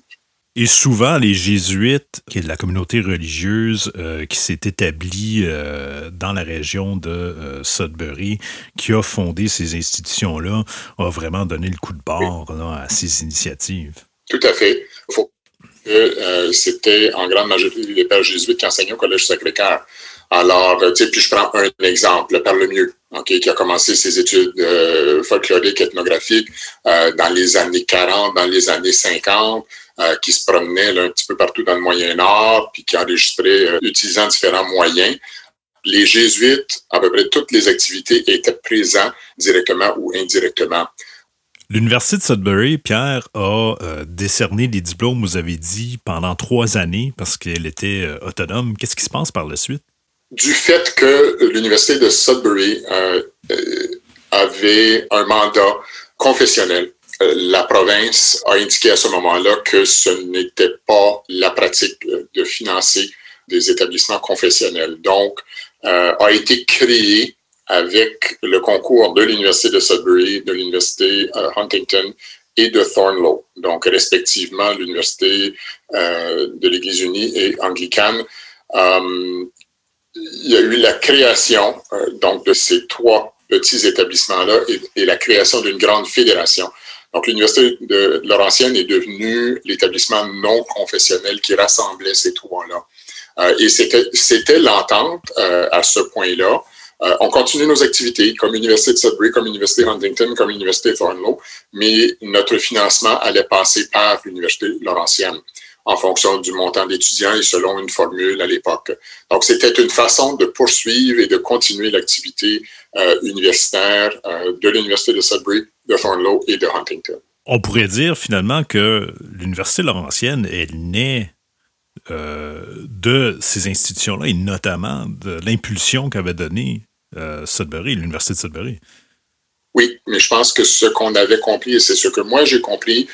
Et souvent, les jésuites, qui est de la communauté religieuse euh, qui s'est établie euh, dans la région de euh, Sudbury, qui a fondé ces institutions-là, a vraiment donné le coup de là, à ces initiatives. Tout à fait. Faut que c'était en grande majorité les pères jésuites qui enseignaient au Collège Sacré-Cœur. Alors, tu sais, puis je prends un exemple, le Père Lemieux, okay, qui a commencé ses études folkloriques, ethnographiques dans les années 40, dans les années 50, euh, qui se promenait là, un petit peu partout dans le Moyen-Nord, puis qui enregistrait euh, utilisant différents moyens. Les jésuites, à peu près toutes les activités étaient présents directement ou indirectement. L'Université de Sudbury, Pierre, a euh, décerné des diplômes, vous avez dit, pendant trois années parce qu'elle était euh, autonome. Qu'est-ce qui se passe par la suite? Du fait que l'Université de Sudbury euh, avait un mandat confessionnel la province a indiqué à ce moment-là que ce n'était pas la pratique euh, de financer des établissements confessionnels. Donc, euh, a été créé avec le concours de l'Université de Sudbury, de l'Université euh, Huntington et de Thornlow, donc respectivement l'Université euh, de l'Église unie et anglicane. Euh, il y a eu la création euh, donc de ces trois petits établissements-là et la création d'une grande fédération. Donc, l'Université de Laurentienne est devenue l'établissement non confessionnel qui rassemblait ces trois-là. Euh, et c'était l'entente euh, à ce point-là. Euh, on continue nos activités comme Université de Sudbury, comme Université Huntington, comme Université Thornlow, mais notre financement allait passer par l'Université Laurentienne en fonction du montant d'étudiants et selon une formule à l'époque. Donc, c'était une façon de poursuivre et de continuer l'activité euh, universitaire euh, de l'Université de Sudbury, de Thornlow et de Huntington. On pourrait dire finalement que l'Université Laurentienne est née euh, de ces institutions-là et notamment de l'impulsion qu'avait donnée euh, Sudbury, l'Université de Sudbury. Oui, mais je pense que ce qu'on avait compris, et c'est ce que moi j'ai compris,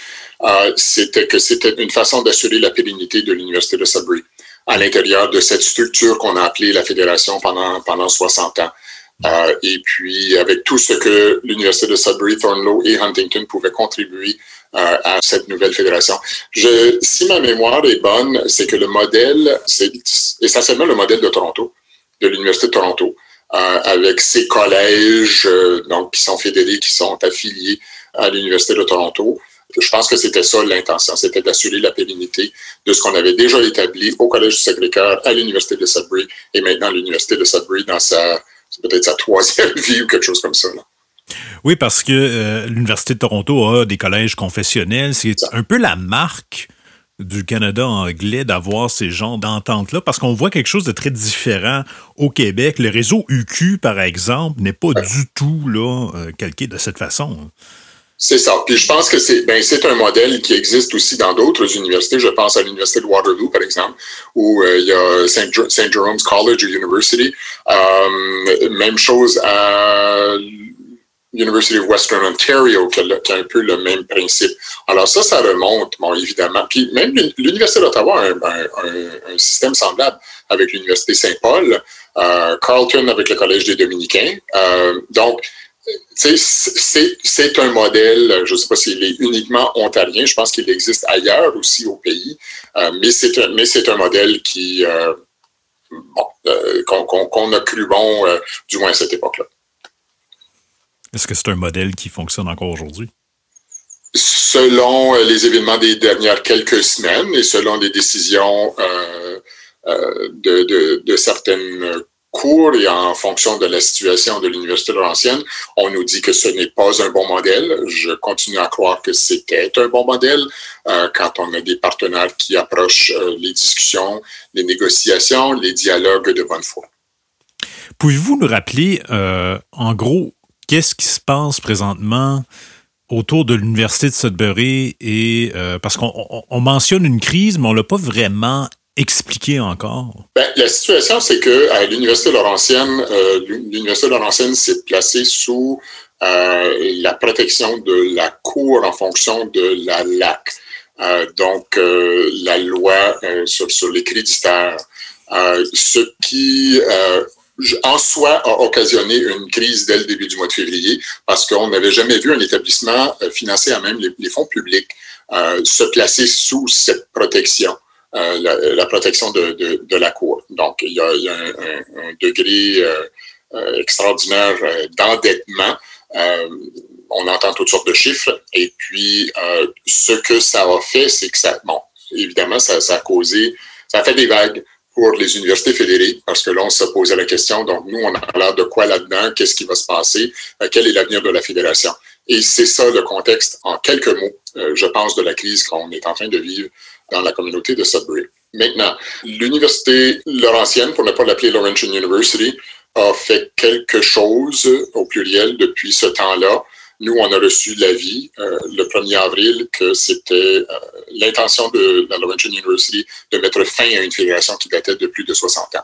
euh, c'était que c'était une façon d'assurer la pérennité de l'Université de Sudbury à l'intérieur de cette structure qu'on a appelée la Fédération pendant, pendant 60 ans. Euh, et puis, avec tout ce que l'Université de Sudbury, Thornlow et Huntington pouvaient contribuer euh, à cette nouvelle fédération. Je, si ma mémoire est bonne, c'est que le modèle, c'est essentiellement le modèle de Toronto, de l'Université de Toronto, euh, avec ses collèges donc qui sont fédérés, qui sont affiliés à l'Université de Toronto. Je pense que c'était ça l'intention, c'était d'assurer la pérennité de ce qu'on avait déjà établi au Collège du Sacré-Cœur, à l'Université de Sudbury et maintenant l'Université de Sudbury dans sa, peut-être sa troisième [LAUGHS] vie ou quelque chose comme ça. Là. Oui, parce que euh, l'Université de Toronto a des collèges confessionnels. C'est un peu la marque du Canada anglais d'avoir ces genres d'ententes-là, parce qu'on voit quelque chose de très différent au Québec. Le réseau UQ, par exemple, n'est pas ouais. du tout là, euh, calqué de cette façon. C'est ça. Puis je pense que c'est ben, c'est un modèle qui existe aussi dans d'autres universités. Je pense à l'Université de Waterloo, par exemple, où euh, il y a St. Jerome's College University. Euh, même chose à University of Western Ontario, qui a, un peu le même principe. Alors ça, ça remonte, bon, évidemment. Puis même l'Université d'Ottawa a un, système semblable avec l'Université Saint-Paul, euh, Carleton avec le Collège des Dominicains. Euh, donc, c'est un modèle, je ne sais pas s'il est uniquement ontarien, je pense qu'il existe ailleurs aussi au pays, euh, mais c'est un, mais un modèle qui, euh, bon, euh, qu'on qu qu a cru bon, euh, du moins à cette époque-là. Est-ce que c'est un modèle qui fonctionne encore aujourd'hui? Selon euh, les événements des dernières quelques semaines et selon les décisions euh, euh, de, de, de, certaines cours et en fonction de la situation de l'Université Laurentienne, on nous dit que ce n'est pas un bon modèle. Je continue à croire que c'était un bon modèle euh, quand on a des partenaires qui approchent euh, les discussions, les négociations, les dialogues de bonne foi. Pouvez-vous nous rappeler, euh, en gros, qu'est-ce qui se passe présentement autour de l'Université de Sudbury et parce qu'on on mentionne une crise, mais on l'a pas vraiment expliqué encore? Ben, la situation, c'est que à l'Université Laurentienne, euh, l'Université Laurentienne s'est placée sous euh, la protection de la Cour en fonction de la LAC, donc la loi sur, les créditeurs, ce qui en soi a occasionné une crise dès le début du mois de février parce qu'on n'avait jamais vu un établissement euh, financé à même les, fonds publics euh, se placer sous cette protection, euh, la, la, protection de, de, de, la Cour. Donc, il y a, il y a un, un, un, degré euh, euh extraordinaire euh, d'endettement. on entend toutes sortes de chiffres. Et puis, ce que ça a fait, c'est que ça, bon, évidemment, ça, ça a causé, ça a fait des vagues pour les universités fédérées, parce que là, on se posait la question, donc nous, on a l'air de quoi là-dedans, qu'est-ce qui va se passer, euh, quel est l'avenir de la fédération? Et c'est ça le contexte, en quelques mots, euh, je pense, de la crise qu'on est en train de vivre dans la communauté de Sudbury. Maintenant, l'université Laurentienne, pour ne pas l'appeler Laurentian University, a fait quelque chose au pluriel depuis ce temps-là nous, on a reçu l'avis euh, le 1er avril que c'était euh, l'intention de la Laurentian University de mettre fin à une fédération qui datait de plus de 60 ans.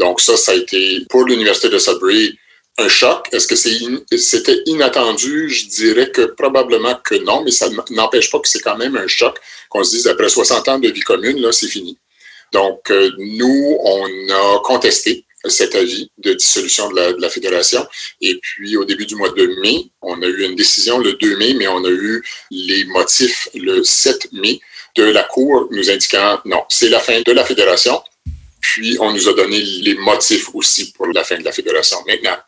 Donc ça, ça a été pour l'Université de Sudbury un choc? Est-ce que c'était inattendu? Je dirais que probablement que non, mais ça n'empêche pas que c'est quand même un choc qu'on se dise après 60 ans de vie commune, là, c'est fini. Donc, euh, nous, on a contesté cet avis de dissolution de la, de la, fédération. Et puis, au début du mois de mai, on a eu une décision le 2 mai, mais on a eu les motifs le 7 mai de la Cour nous indiquant non, c'est la fin de la fédération. Puis, on nous a donné les motifs aussi pour la fin de la fédération. Maintenant,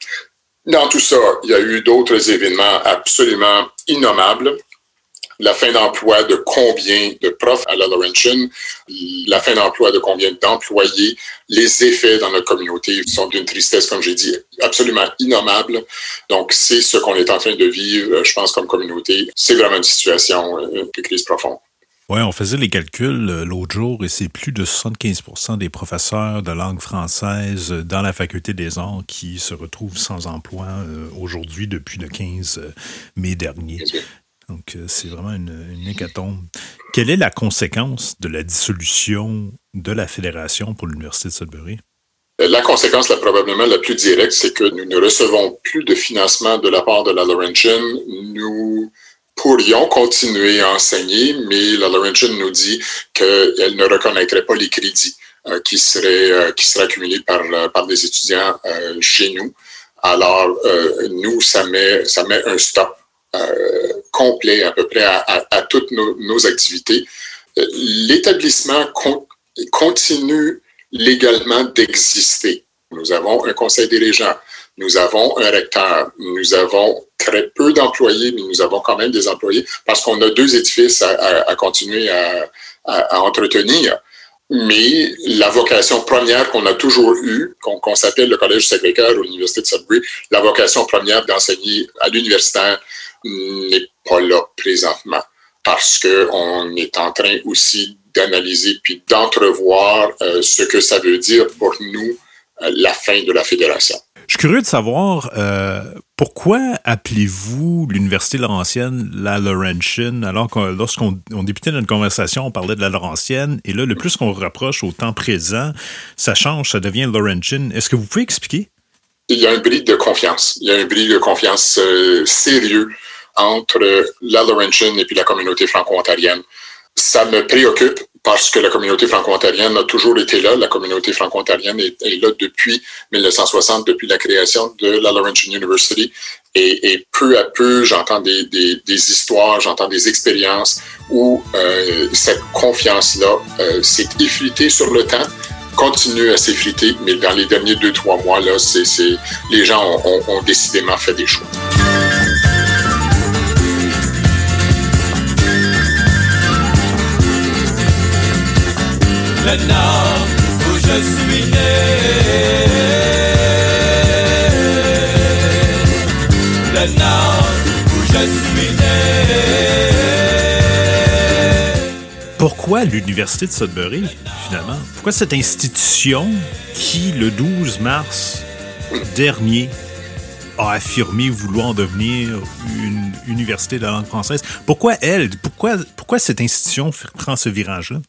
dans tout ça, il y a eu d'autres événements absolument innommables la fin d'emploi de combien de profs à la Laurentian, la fin d'emploi de combien d'employés, les effets dans notre communauté sont d'une tristesse, comme j'ai dit, absolument innommable. Donc, c'est ce qu'on est en train de vivre, je pense, comme communauté. C'est vraiment une situation euh, de crise profonde. Oui, on faisait les calculs euh, l'autre jour et c'est plus de 75% des professeurs de langue française dans la faculté des arts qui se retrouvent sans emploi euh, aujourd'hui depuis le 15 mai dernier. Donc, euh, c'est vraiment une, une, hécatombe. Quelle est la conséquence de la dissolution de la fédération pour l'Université de Sudbury? La conséquence, là, probablement la plus directe, c'est que nous ne recevons plus de financement de la part de la Laurentian. Nous pourrions continuer à enseigner, mais la Laurentian nous dit qu'elle ne reconnaîtrait pas les crédits euh, qui, seraient, euh, qui seraient accumulés par, par des étudiants euh, chez nous. Alors, euh, nous, ça met, ça met un stop euh, complet à peu près à, à, à toutes nos, nos, activités. Euh, l'établissement con, continue légalement d'exister. Nous avons un conseil dirigeant, nous avons un recteur, nous avons très peu d'employés, mais nous avons quand même des employés parce qu'on a deux édifices à, à, à continuer à, entretenir. Mais la vocation première qu'on a toujours eue, qu'on qu s'appelle le Collège Sacré-Cœur ou l'Université de Sudbury, la vocation première d'enseigner à l'universitaire n'est pas là présentement parce qu'on est en train aussi d'analyser puis d'entrevoir euh, ce que ça veut dire pour nous euh, la fin de la fédération. Je suis curieux de savoir euh, pourquoi appelez-vous l'Université Laurentienne la Laurentian alors que lorsqu'on on débutait notre conversation, on parlait de la Laurentienne et là, le plus qu'on rapproche au temps présent, ça change, ça devient Laurentian. Est-ce que vous pouvez expliquer? Il y a un bris de confiance. Il y a un bris de confiance euh, sérieux entre la Laurentian et puis la communauté franco-ontarienne. Ça me préoccupe parce que la communauté franco-ontarienne a toujours été là. La communauté franco-ontarienne est, là depuis 1960, depuis la création de la Laurentian University. Et, peu à peu, j'entends des, histoires, j'entends des expériences où euh, cette confiance-là euh, s'est effritée sur le temps continue à s'effriter, mais dans les derniers deux, trois mois, là, les gens ont décidément fait des choix. Le nord où je suis né. Le nord où je suis né. Pourquoi l'Université de Sudbury, finalement? Pourquoi cette institution qui, le 12 mars dernier, a affirmé vouloir devenir une université de la langue française? Pourquoi elle? Pourquoi, pourquoi cette institution prend ce virage-là?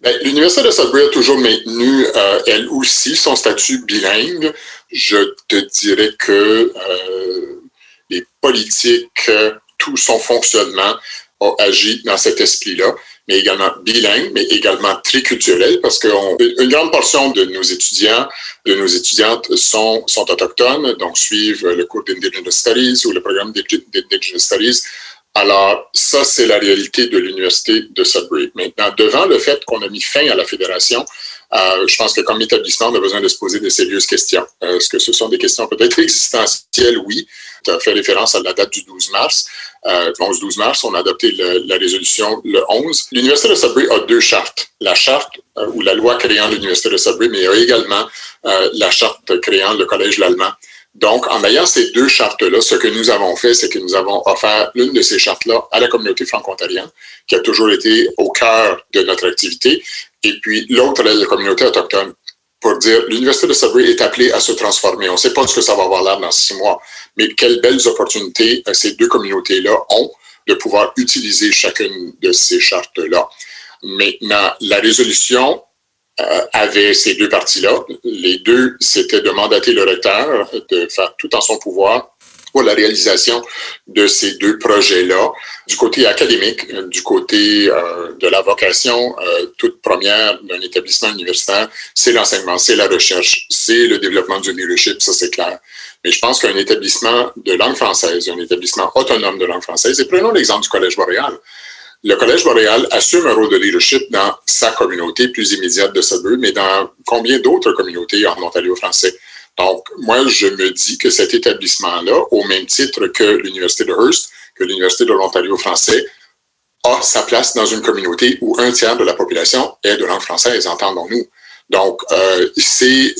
Ben, L'Université de Sudbury a toujours maintenu, euh, elle aussi, son statut bilingue. Je te dirais que euh, les politiques, tout son fonctionnement a agi dans cet esprit-là, mais également bilingue, mais également triculturel, parce qu'une grande portion de nos étudiants, de nos étudiantes sont, sont autochtones, donc suivent le cours d'Indigenous Studies ou le programme d'Indigenous Studies alors, ça, c'est la réalité de l'Université de Sudbury. Maintenant, devant le fait qu'on a mis fin à la fédération, euh, je pense que comme établissement, on a besoin de se poser des sérieuses questions. Euh, est-ce que ce sont des questions peut-être [LAUGHS] existentielles? Oui. Tu as fait référence à la date du 12 mars. Euh, 11-12 mars, on a adopté la résolution le 11. L'Université de Sudbury a deux chartes. La charte euh, ou la loi créant l'Université de Sudbury, mais il y a également la charte créant le Collège l'Allemand. Donc, en ayant ces deux chartes-là, ce que nous avons fait, c'est que nous avons offert l'une de ces chartes-là à la communauté franco-ontarienne, qui a toujours été au cœur de notre activité, et puis l'autre à la communauté autochtone, pour dire l'Université de Sudbury est appelée à se transformer. On ne sait pas ce que ça va avoir l'air dans six mois, mais quelles belles opportunités ces deux communautés-là ont de pouvoir utiliser chacune de ces chartes-là. Maintenant, la résolution euh, avait ces deux parties-là. Les deux, c'était de mandater le recteur, de faire tout en son pouvoir pour la réalisation de ces deux projets-là. Du côté académique, euh, du côté euh, de la vocation euh, toute première d'un établissement universitaire, c'est l'enseignement, c'est la recherche, c'est le développement du leadership, ça c'est clair. Mais je pense qu'un établissement de langue française, un établissement autonome de langue française, et prenons l'exemple du Collège Boréal. Le Collège Boréal assume un rôle de leadership dans sa communauté plus immédiate de Sudbury, mais dans combien d'autres communautés en Ontario français? Donc, moi, je me dis que cet établissement-là, au même titre que l'Université de Hearst, que l'Université de l'Ontario français, a sa place dans une communauté où un tiers de la population est de langue française, entendons-nous. Donc, euh, c'est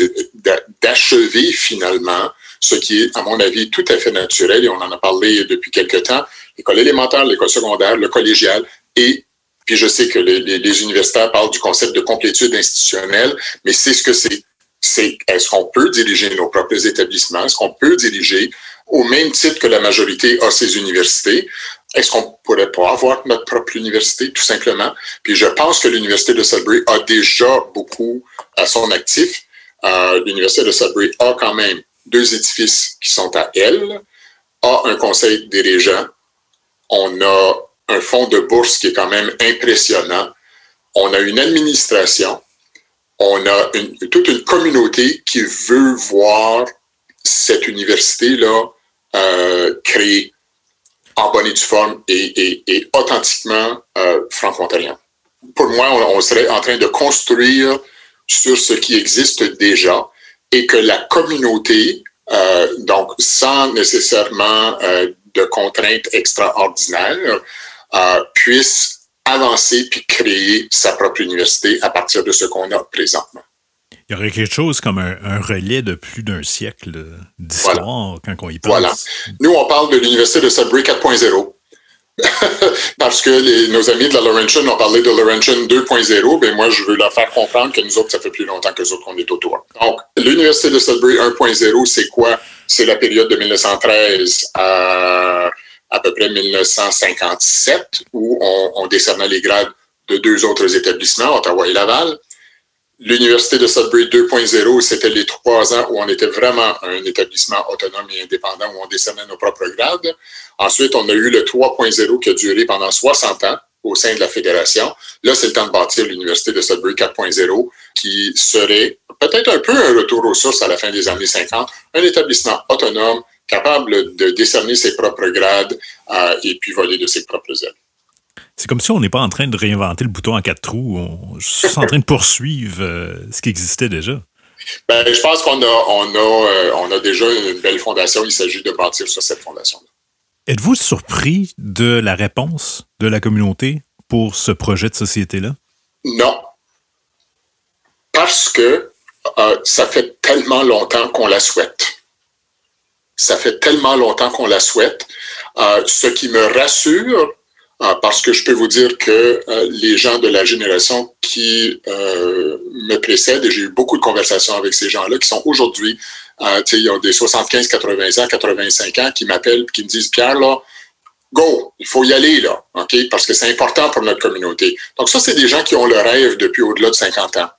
d'achever finalement ce qui est, à mon avis, tout à fait naturel, et on en a parlé depuis quelque temps, l'école élémentaire, l'école secondaire, le collégial, et puis je sais que les, universitaires parlent du concept de complétude institutionnelle, mais c'est ce que c'est c'est est-ce qu'on peut diriger nos propres établissements? Est-ce qu'on peut diriger au même titre que la majorité a ses universités? Est-ce qu'on pourrait pas avoir notre propre université, tout simplement? Puis je pense que l'Université de Sudbury a déjà beaucoup à son actif. Euh, L'Université de Sudbury a quand même deux édifices qui sont à elle, a un conseil dirigeant, on a un fonds de bourse qui est quand même impressionnant, on a une administration, on a toute une communauté qui veut voir cette université-là euh, créée en bonne et due forme et, authentiquement euh, franco-ontarien. Pour moi, on, serait en train de construire sur ce qui existe déjà et que la communauté, euh, donc sans nécessairement euh, de contraintes extraordinaires, euh, puisse avancer puis créer sa propre université à partir de ce qu'on a présentement. Il y aurait quelque chose comme un, un relais de plus d'un siècle d'histoire voilà. quand on y pense. Voilà. Nous, on parle de l'Université de Sudbury 4.0. [LAUGHS] Parce que nos amis de la Laurentian ont parlé de Laurentian 2.0, ben moi, je veux leur faire comprendre que nous autres, ça fait plus longtemps que les autres qu'on est autour. Donc, l'Université de Sudbury 1.0, c'est quoi? C'est la période de 1913 à à peu près 1957, où on, on décernait les grades de deux autres établissements, Ottawa et Laval. L'Université de Sudbury 2.0, c'était les trois ans où on était vraiment un établissement autonome et indépendant, où on décernait nos propres grades. Ensuite, on a eu le 3.0 qui a duré pendant 60 ans au sein de la fédération. Là, c'est le temps de bâtir l'Université de Sudbury 4.0, qui serait peut-être un peu un retour aux sources à la fin des années 50, un établissement autonome, capable de décerner ses propres grades euh, et puis voler de ses propres ailes. C'est comme si on n'est pas en train de réinventer le bouton en quatre trous, on est en train de poursuivre euh, ce qui existait déjà. Ben, je pense qu'on a, on a, euh, on a déjà une belle fondation. Il s'agit de bâtir sur cette fondation-là. Êtes-vous surpris de la réponse de la communauté pour ce projet de société-là? Non. Parce que euh, ça fait tellement longtemps qu'on la souhaite. Ça fait tellement longtemps qu'on la souhaite. Euh, ce qui me rassure, parce que je peux vous dire que euh, les gens de la génération qui euh, me précèdent, et j'ai eu beaucoup de conversations avec ces gens-là qui sont aujourd'hui, euh, ils ont des 75, 80 ans, 85 ans, qui m'appellent, qui me disent, Pierre, là, go, il faut y aller, là, OK, parce que c'est important pour notre communauté. Donc ça, c'est des gens qui ont le rêve depuis au-delà de 50 ans.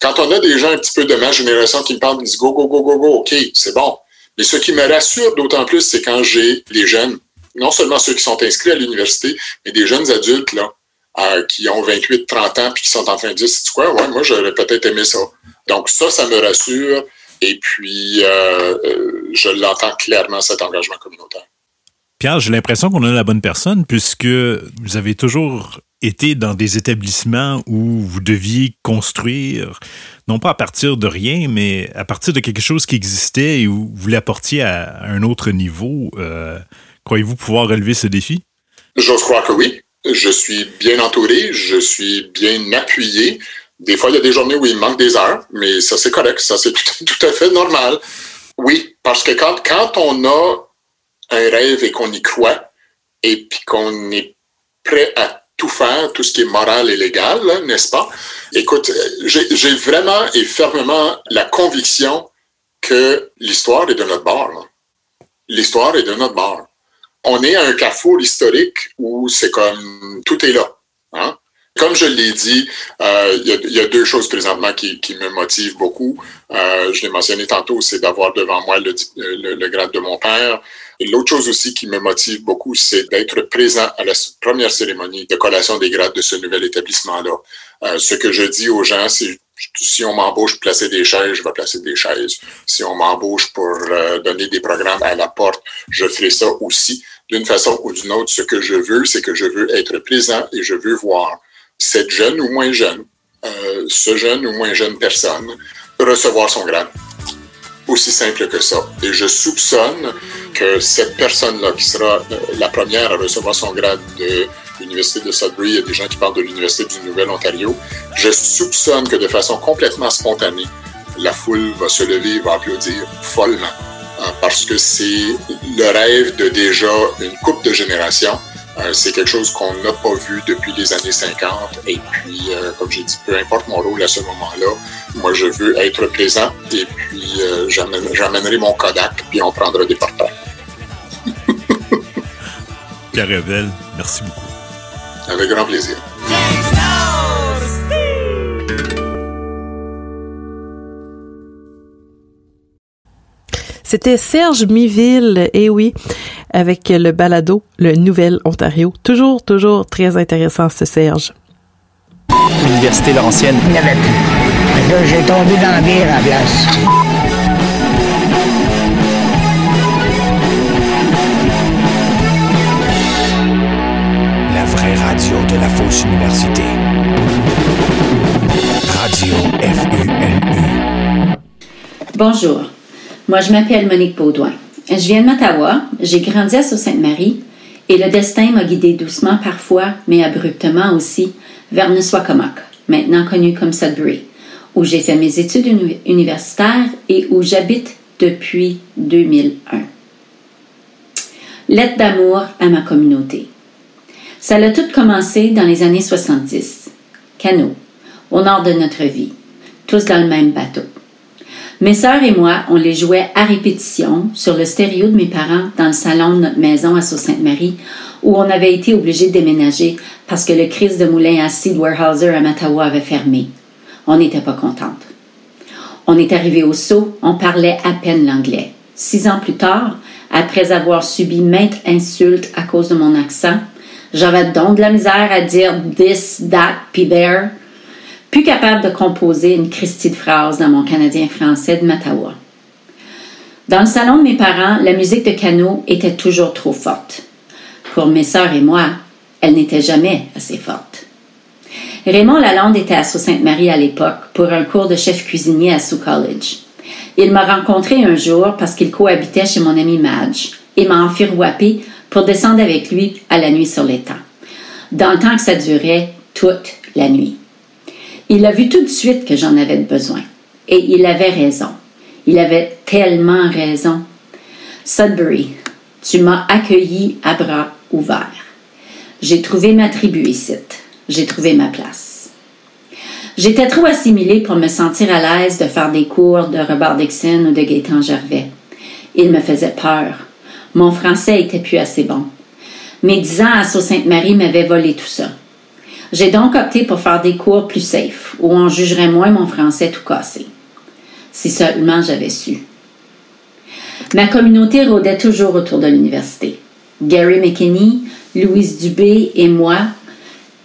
Quand on a des gens un petit peu de ma génération qui me parlent, ils disent, go, go, go, go, go, OK, c'est bon. Mais ce qui me rassure d'autant plus, c'est quand j'ai des jeunes, non seulement ceux qui sont inscrits à l'université, mais des jeunes adultes là, euh, qui ont 28, 30 ans, puis qui sont en train de dire, c'est quoi, ouais, moi j'aurais peut-être aimé ça. Donc ça, ça me rassure. Et puis, euh, je l'entends clairement, cet engagement communautaire. Pierre, j'ai l'impression qu'on a la bonne personne puisque vous avez toujours été dans des établissements où vous deviez construire, non pas à partir de rien, mais à partir de quelque chose qui existait et où vous l'apportiez à un autre niveau. Euh, Croyez-vous pouvoir relever ce défi? J'ose croire que oui. Je suis bien entouré, je suis bien appuyé. Des fois, il y a des journées où il manque des heures, mais ça, c'est correct. Ça, c'est [LAUGHS] tout, tout, à fait normal. Oui, parce que quand, quand on a un rêve et qu'on y croit, et puis qu'on est prêt à tout faire, tout ce qui est moral et légal, n'est-ce pas? Écoute, j'ai vraiment et fermement la conviction que l'histoire est de notre bord. L'histoire est de notre bord. On est à un carrefour historique où c'est comme tout est là. Hein? Comme je l'ai dit, euh, il y, a deux choses présentement qui, me motivent beaucoup. Euh, je l'ai mentionné tantôt, c'est d'avoir devant moi le, grade de mon père. L'autre chose aussi qui me motive beaucoup, c'est d'être présent à la première cérémonie de collation des grades de ce nouvel établissement-là. Euh, ce que je dis aux gens, c'est si on m'embauche pour placer des chaises, je vais placer des chaises. Si on m'embauche pour euh, donner des programmes à la porte, je ferai ça aussi. D'une façon ou d'une autre, ce que je veux, c'est que je veux être présent et je veux voir cette jeune ou moins jeune, euh, ce jeune ou moins jeune personne recevoir son grade. Aussi simple que ça. Et je soupçonne que cette personne-là, qui sera euh, la première à recevoir son grade de l'Université de Sudbury, il y a des gens qui parlent de l'Université du Nouvel-Ontario, je soupçonne que de façon complètement spontanée, la foule va se lever et va applaudir follement. Hein, parce que c'est le rêve de déjà une couple de générations euh, c'est quelque chose qu'on n'a pas vu depuis les années 50. Et puis, euh, comme j'ai dit, peu importe mon rôle à ce moment-là, moi, je veux être présent. Et puis, euh, j'amènerai mon Kodak, puis on prendra des portraits. Pierre Revel, merci beaucoup. Avec grand plaisir. C'était Serge Miville, et eh oui, avec le balado, le Nouvel Ontario. Toujours, toujours très intéressant, ce Serge. L'Université Laurentienne. Il n'y avait plus. Là, j'ai tombé dans la bière à la place. La fausse université. Radio FULU. Bonjour. Moi, je m'appelle Monique Baudouin. Je viens de Mattawa, j'ai grandi à Sault-Sainte-Marie et le destin m'a guidé doucement parfois, mais abruptement aussi, vers Nuswacomoc, maintenant connu comme Sudbury, où j'ai fait mes études universitaires et où j'habite depuis 2001. Lettre d'amour à ma communauté. Ça a tout commencé dans les années 70. Canot, au nord de notre vie, tous dans le même bateau. Mes sœurs et moi, on les jouait à répétition sur le stéréo de mes parents dans le salon de notre maison à Sault-Sainte-Marie, où on avait été obligé de déménager parce que le crise de moulin à Seed Warehouser à Mattawa avait fermé. On n'était pas contente. On est arrivé au saut, on parlait à peine l'anglais. Six ans plus tard, après avoir subi maintes insultes à cause de mon accent, j'avais donc de la misère à dire this, that, puis there plus capable de composer une Christie de phrase dans mon canadien français de Mattawa. Dans le salon de mes parents, la musique de Cano était toujours trop forte. Pour mes sœurs et moi, elle n'était jamais assez forte. Raymond Lalonde était à Sault-Sainte-Marie à l'époque pour un cours de chef cuisinier à Sioux College. Il m'a rencontré un jour parce qu'il cohabitait chez mon ami Madge et m'a enfirouapé pour descendre avec lui à la nuit sur l'étang. Dans le temps que ça durait toute la nuit. Il a vu tout de suite que j'en avais besoin. Et il avait raison. Il avait tellement raison. Sudbury, tu m'as accueilli à bras ouverts. J'ai trouvé ma tribu ici. J'ai trouvé ma place. J'étais trop assimilée pour me sentir à l'aise de faire des cours de Robert Dixon ou de Gaétan Gervais. Il me faisait peur. Mon français était plus assez bon. Mes dix ans à Sault-Sainte-Marie m'avaient volé tout ça. J'ai donc opté pour faire des cours plus safe, où on jugerait moins mon français tout cassé. Si seulement j'avais su. Ma communauté rôdait toujours autour de l'université. Gary McKinney, Louise Dubé et moi,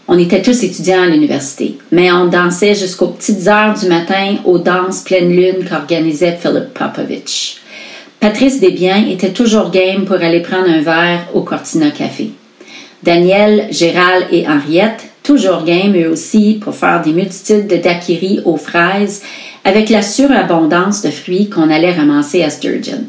on était tous étudiants à l'université, mais on dansait jusqu'aux petites heures du matin aux danses pleine lune qu'organisait Philip Popovich. Patrice Desbiens était toujours game pour aller prendre un verre au Cortina Café. Daniel, Gérald et Henriette toujours game eux aussi pour faire des multitudes de daiquiris aux fraises avec la surabondance de fruits qu'on allait ramasser à Sturgeon.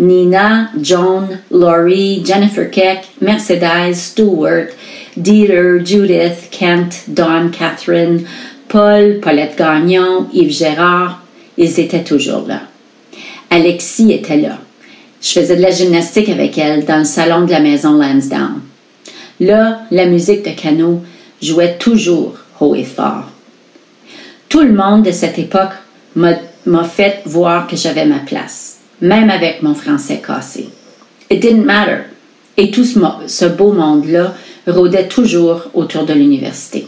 Nina, Joan, Laurie, Jennifer Keck, Mercedes, Stewart, Dieter, Judith, Kent, Dawn, Catherine, Paul, Paulette Gagnon, Yves Gérard, ils étaient toujours là. Alexis était là. Je faisais de la gymnastique avec elle dans le salon de la maison Lansdowne. Là, la musique de Cano jouait toujours haut et fort. Tout le monde de cette époque m'a fait voir que j'avais ma place, même avec mon français cassé. It didn't matter. Et tout ce, ce beau monde-là rôdait toujours autour de l'université.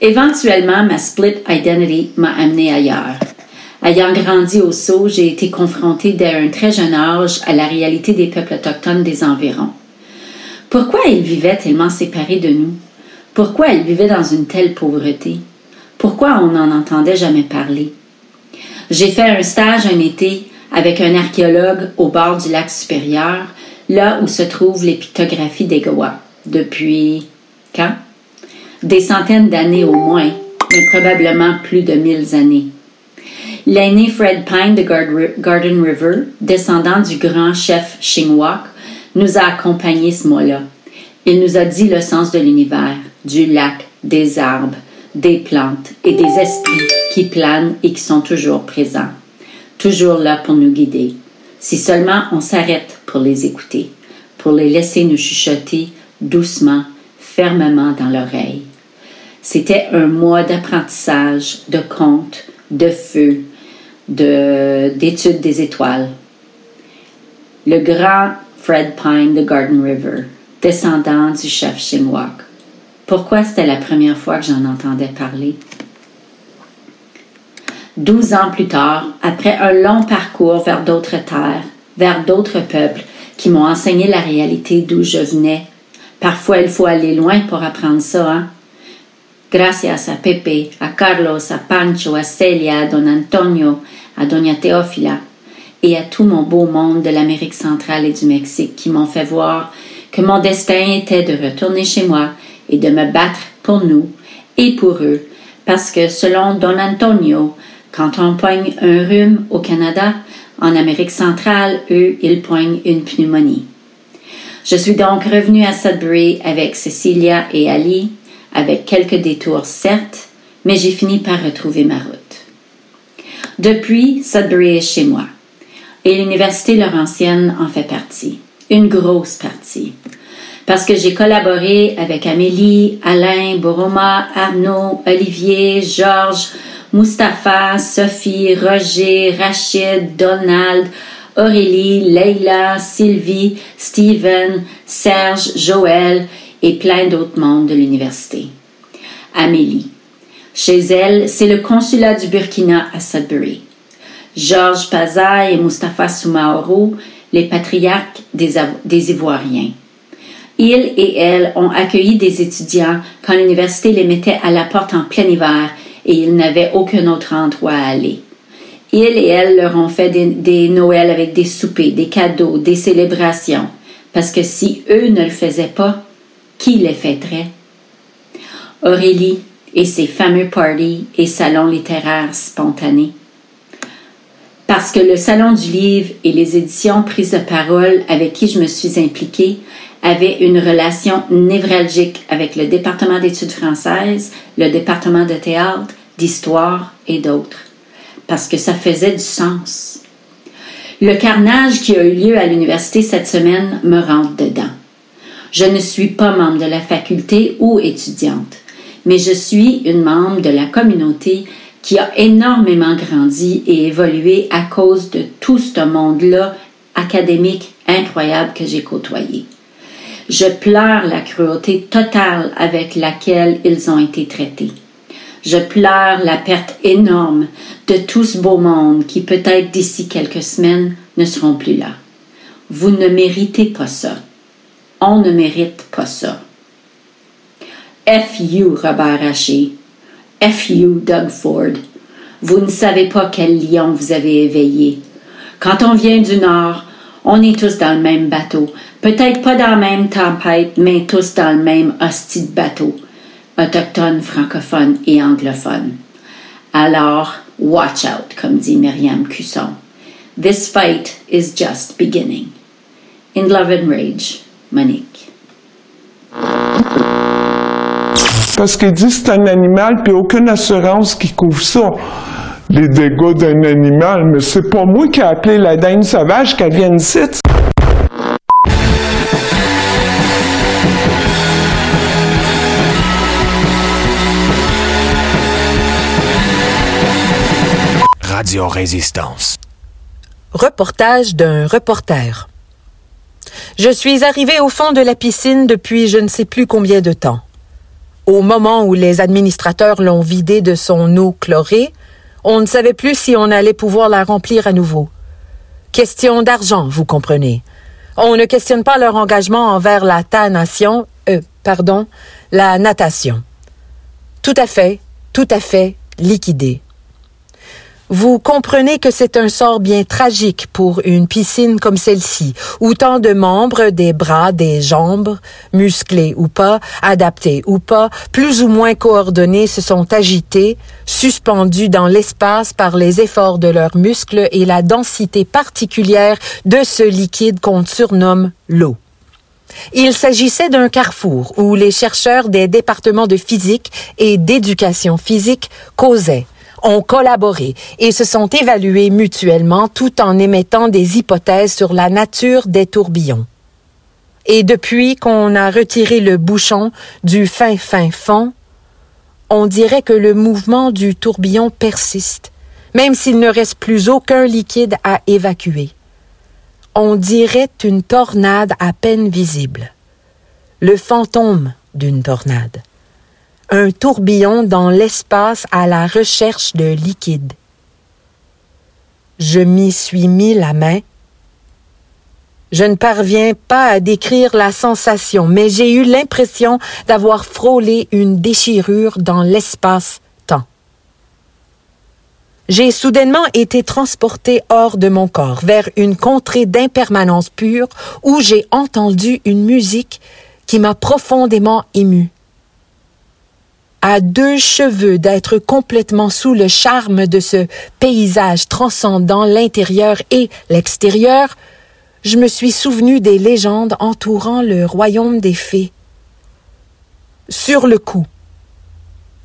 Éventuellement, ma split identity m'a amené ailleurs. Ayant grandi au Sceau, j'ai été confrontée dès un très jeune âge à la réalité des peuples autochtones des environs. Pourquoi ils vivaient tellement séparés de nous? Pourquoi ils vivaient dans une telle pauvreté? Pourquoi on n'en entendait jamais parler? J'ai fait un stage un été avec un archéologue au bord du lac supérieur, là où se trouve les pictographies des Goa. Depuis quand? Des centaines d'années au moins, mais probablement plus de mille années. L'aîné Fred Pine de Garden River, descendant du grand chef Shingwak, nous a accompagnés ce mois-là. Il nous a dit le sens de l'univers, du lac, des arbres, des plantes et des esprits qui planent et qui sont toujours présents, toujours là pour nous guider. Si seulement on s'arrête pour les écouter, pour les laisser nous chuchoter doucement, fermement dans l'oreille. C'était un mois d'apprentissage, de contes, de feu, d'études des étoiles. Le grand Fred Pine de Garden River, descendant du chef Shinwak. Pourquoi c'était la première fois que j'en entendais parler? Douze ans plus tard, après un long parcours vers d'autres terres, vers d'autres peuples qui m'ont enseigné la réalité d'où je venais, parfois il faut aller loin pour apprendre ça, hein? Gracias a Pepe, a Carlos, a Pancho, a Celia, a Don Antonio, a Doña Teofila et à tout mon beau monde de l'Amérique centrale et du Mexique qui m'ont fait voir que mon destin était de retourner chez moi et de me battre pour nous et pour eux, parce que selon Don Antonio, quand on poigne un rhume au Canada, en Amérique centrale, eux, ils poignent une pneumonie. Je suis donc revenue à Sudbury avec Cecilia et Ali, avec quelques détours certes, mais j'ai fini par retrouver ma route. Depuis, Sudbury est chez moi, et l'Université Laurentienne en fait partie, une grosse partie parce que j'ai collaboré avec Amélie, Alain, Boroma, Arnaud, Olivier, Georges, Mustapha, Sophie, Roger, Rachid, Donald, Aurélie, Leila, Sylvie, Steven, Serge, Joël et plein d'autres membres de l'université. Amélie. Chez elle, c'est le consulat du Burkina à Sudbury. Georges Paza et Mustapha Soumaoro, les patriarques des, des Ivoiriens. Ils et elles ont accueilli des étudiants quand l'université les mettait à la porte en plein hiver et ils n'avaient aucun autre endroit à aller. Ils et elles leur ont fait des, des Noëls avec des soupers, des cadeaux, des célébrations, parce que si eux ne le faisaient pas, qui les fêterait? Aurélie et ses fameux parties et salons littéraires spontanés. Parce que le Salon du Livre et les éditions Prises de parole avec qui je me suis impliquée avait une relation névralgique avec le département d'études françaises, le département de théâtre, d'histoire et d'autres, parce que ça faisait du sens. Le carnage qui a eu lieu à l'université cette semaine me rentre dedans. Je ne suis pas membre de la faculté ou étudiante, mais je suis une membre de la communauté qui a énormément grandi et évolué à cause de tout ce monde-là académique incroyable que j'ai côtoyé. Je pleure la cruauté totale avec laquelle ils ont été traités. Je pleure la perte énorme de tout ce beau monde qui peut-être d'ici quelques semaines ne seront plus là. Vous ne méritez pas ça. On ne mérite pas ça. F you, Robert Haché. F you, Doug Ford. Vous ne savez pas quel lion vous avez éveillé. Quand on vient du Nord, on est tous dans le même bateau, Peut-être pas dans la même tempête, mais tous dans le même hostie de bateau, autochtones, francophones et anglophones. Alors, watch out, comme dit Myriam Cusson. This fight is just beginning. In Love and Rage, Monique. Parce qu'il dit c'est un animal, puis aucune assurance qui couvre ça les dégâts d'un animal, mais c'est pas moi qui ai appelé la dinde sauvage qu'elle vient ici. Résistance. Reportage d'un reporter. Je suis arrivé au fond de la piscine depuis je ne sais plus combien de temps. Au moment où les administrateurs l'ont vidé de son eau chlorée, on ne savait plus si on allait pouvoir la remplir à nouveau. Question d'argent, vous comprenez. On ne questionne pas leur engagement envers la ta-nation, euh, pardon, la natation. Tout à fait, tout à fait liquidé. Vous comprenez que c'est un sort bien tragique pour une piscine comme celle-ci, où tant de membres, des bras, des jambes, musclés ou pas, adaptés ou pas, plus ou moins coordonnés, se sont agités, suspendus dans l'espace par les efforts de leurs muscles et la densité particulière de ce liquide qu'on surnomme l'eau. Il s'agissait d'un carrefour où les chercheurs des départements de physique et d'éducation physique causaient, ont collaboré et se sont évalués mutuellement tout en émettant des hypothèses sur la nature des tourbillons. Et depuis qu'on a retiré le bouchon du fin fin fond, on dirait que le mouvement du tourbillon persiste, même s'il ne reste plus aucun liquide à évacuer. On dirait une tornade à peine visible. Le fantôme d'une tornade un tourbillon dans l'espace à la recherche de liquide. Je m'y suis mis la main. Je ne parviens pas à décrire la sensation, mais j'ai eu l'impression d'avoir frôlé une déchirure dans l'espace-temps. J'ai soudainement été transporté hors de mon corps, vers une contrée d'impermanence pure où j'ai entendu une musique qui m'a profondément ému à deux cheveux d'être complètement sous le charme de ce paysage transcendant l'intérieur et l'extérieur, je me suis souvenu des légendes entourant le royaume des fées. Sur le coup,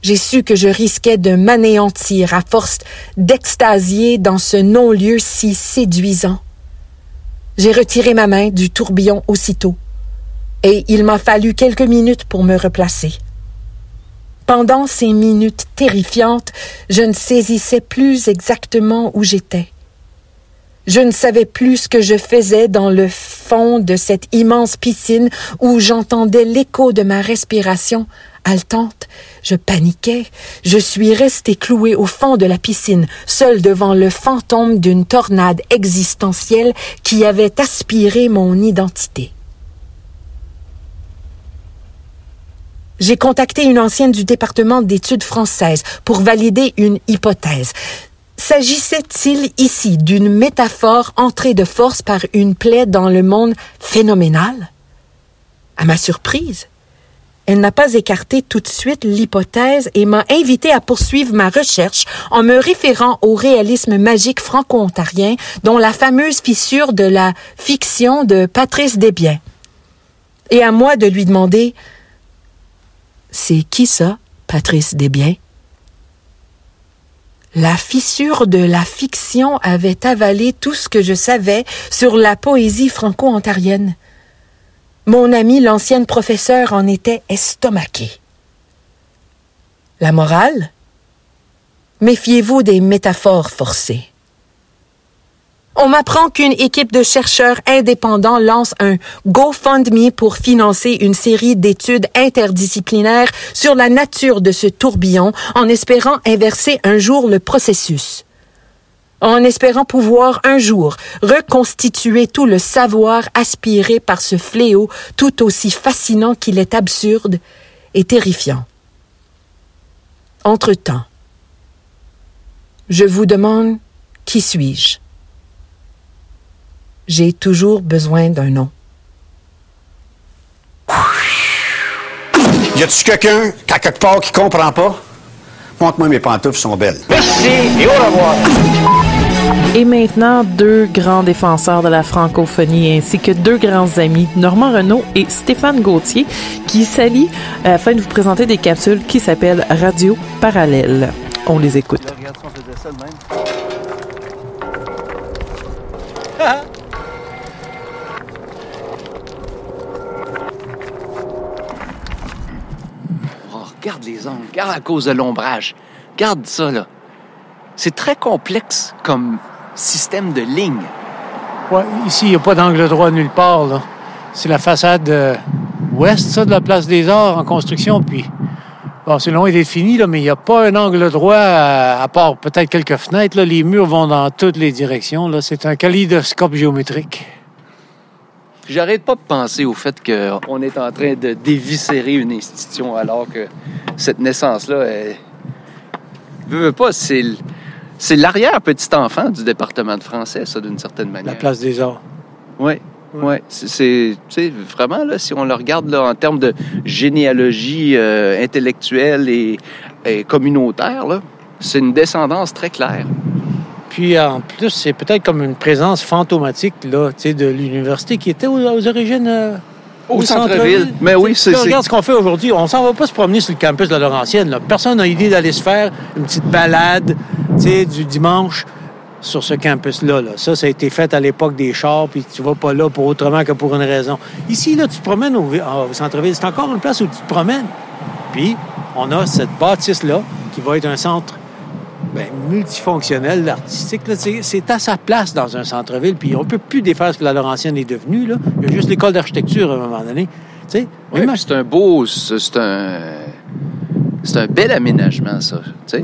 j'ai su que je risquais de m'anéantir à force d'extasier dans ce non-lieu si séduisant. J'ai retiré ma main du tourbillon aussitôt, et il m'a fallu quelques minutes pour me replacer. Pendant ces minutes terrifiantes, je ne saisissais plus exactement où j'étais. Je ne savais plus ce que je faisais dans le fond de cette immense piscine où j'entendais l'écho de ma respiration haletante. Je paniquais. Je suis resté cloué au fond de la piscine, seul devant le fantôme d'une tornade existentielle qui avait aspiré mon identité. J'ai contacté une ancienne du département d'études françaises pour valider une hypothèse. S'agissait-il ici d'une métaphore entrée de force par une plaie dans le monde phénoménal? À ma surprise, elle n'a pas écarté tout de suite l'hypothèse et m'a invité à poursuivre ma recherche en me référant au réalisme magique franco-ontarien dont la fameuse fissure de la fiction de Patrice Desbiens. Et à moi de lui demander c'est qui ça, Patrice Desbiens? La fissure de la fiction avait avalé tout ce que je savais sur la poésie franco-ontarienne. Mon ami l'ancienne professeure en était estomaqué. La morale? Méfiez-vous des métaphores forcées. On m'apprend qu'une équipe de chercheurs indépendants lance un GoFundMe pour financer une série d'études interdisciplinaires sur la nature de ce tourbillon en espérant inverser un jour le processus. En espérant pouvoir un jour reconstituer tout le savoir aspiré par ce fléau tout aussi fascinant qu'il est absurde et terrifiant. Entre-temps, je vous demande qui suis-je? J'ai toujours besoin d'un nom. Y a-tu quelqu'un, à quelque part, qui comprend pas? Montre-moi mes pantoufles sont belles. Merci et au revoir. Et maintenant, deux grands défenseurs de la francophonie ainsi que deux grands amis, Normand Renault et Stéphane Gauthier, qui s'allient afin de vous présenter des capsules qui s'appellent Radio Parallèle. On les écoute. Garde les angles, garde à cause de l'ombrage. Garde ça, là. C'est très complexe comme système de ligne. Ouais, ici, il n'y a pas d'angle droit nulle part. C'est la façade euh, ouest, de la place des Arts en construction, puis Bon, c'est loin d'être fini, là, mais il n'y a pas un angle droit, à, à part peut-être quelques fenêtres. Là. Les murs vont dans toutes les directions. C'est un kaléidoscope géométrique. J'arrête pas de penser au fait qu'on est en train de déviscérer une institution alors que cette naissance-là, elle... Veux, veux pas, c'est c'est l'arrière-petit-enfant du département de français, ça, d'une certaine manière. La place des arts. Oui. Oui, c'est, c'est- tu sais, vraiment, là, si on le regarde là, en termes de généalogie euh, intellectuelle et, et communautaire, là, c'est une descendance très claire. Puis en plus, c'est peut-être comme une présence fantomatique là, de l'université qui était aux, aux origines. euh, Au centre-ville. Mais oui, c'est- Regarde ce qu'on fait aujourd'hui. On s'en va pas se promener sur le campus de la Laurentienne. là. Personne n'a idée d'aller se faire une petite balade du dimanche sur ce campus-là. là. Ça, ça a été fait à l'époque des chars, puis tu vas pas là pour autrement que pour une raison. Ici, là, tu te promènes au, au centre-ville. C'est encore une place où tu te promènes. Puis, on a cette bâtisse-là qui va être un centre ben, multifonctionnel, artistique. C'est à sa place dans un centre-ville. Puis, on peut plus défaire ce que la Laurentienne est devenue. Là. Il y a juste l'école d'architecture à un moment donné. Oui, c'est un beau, c'est un, c'est un bel aménagement, ça. sais.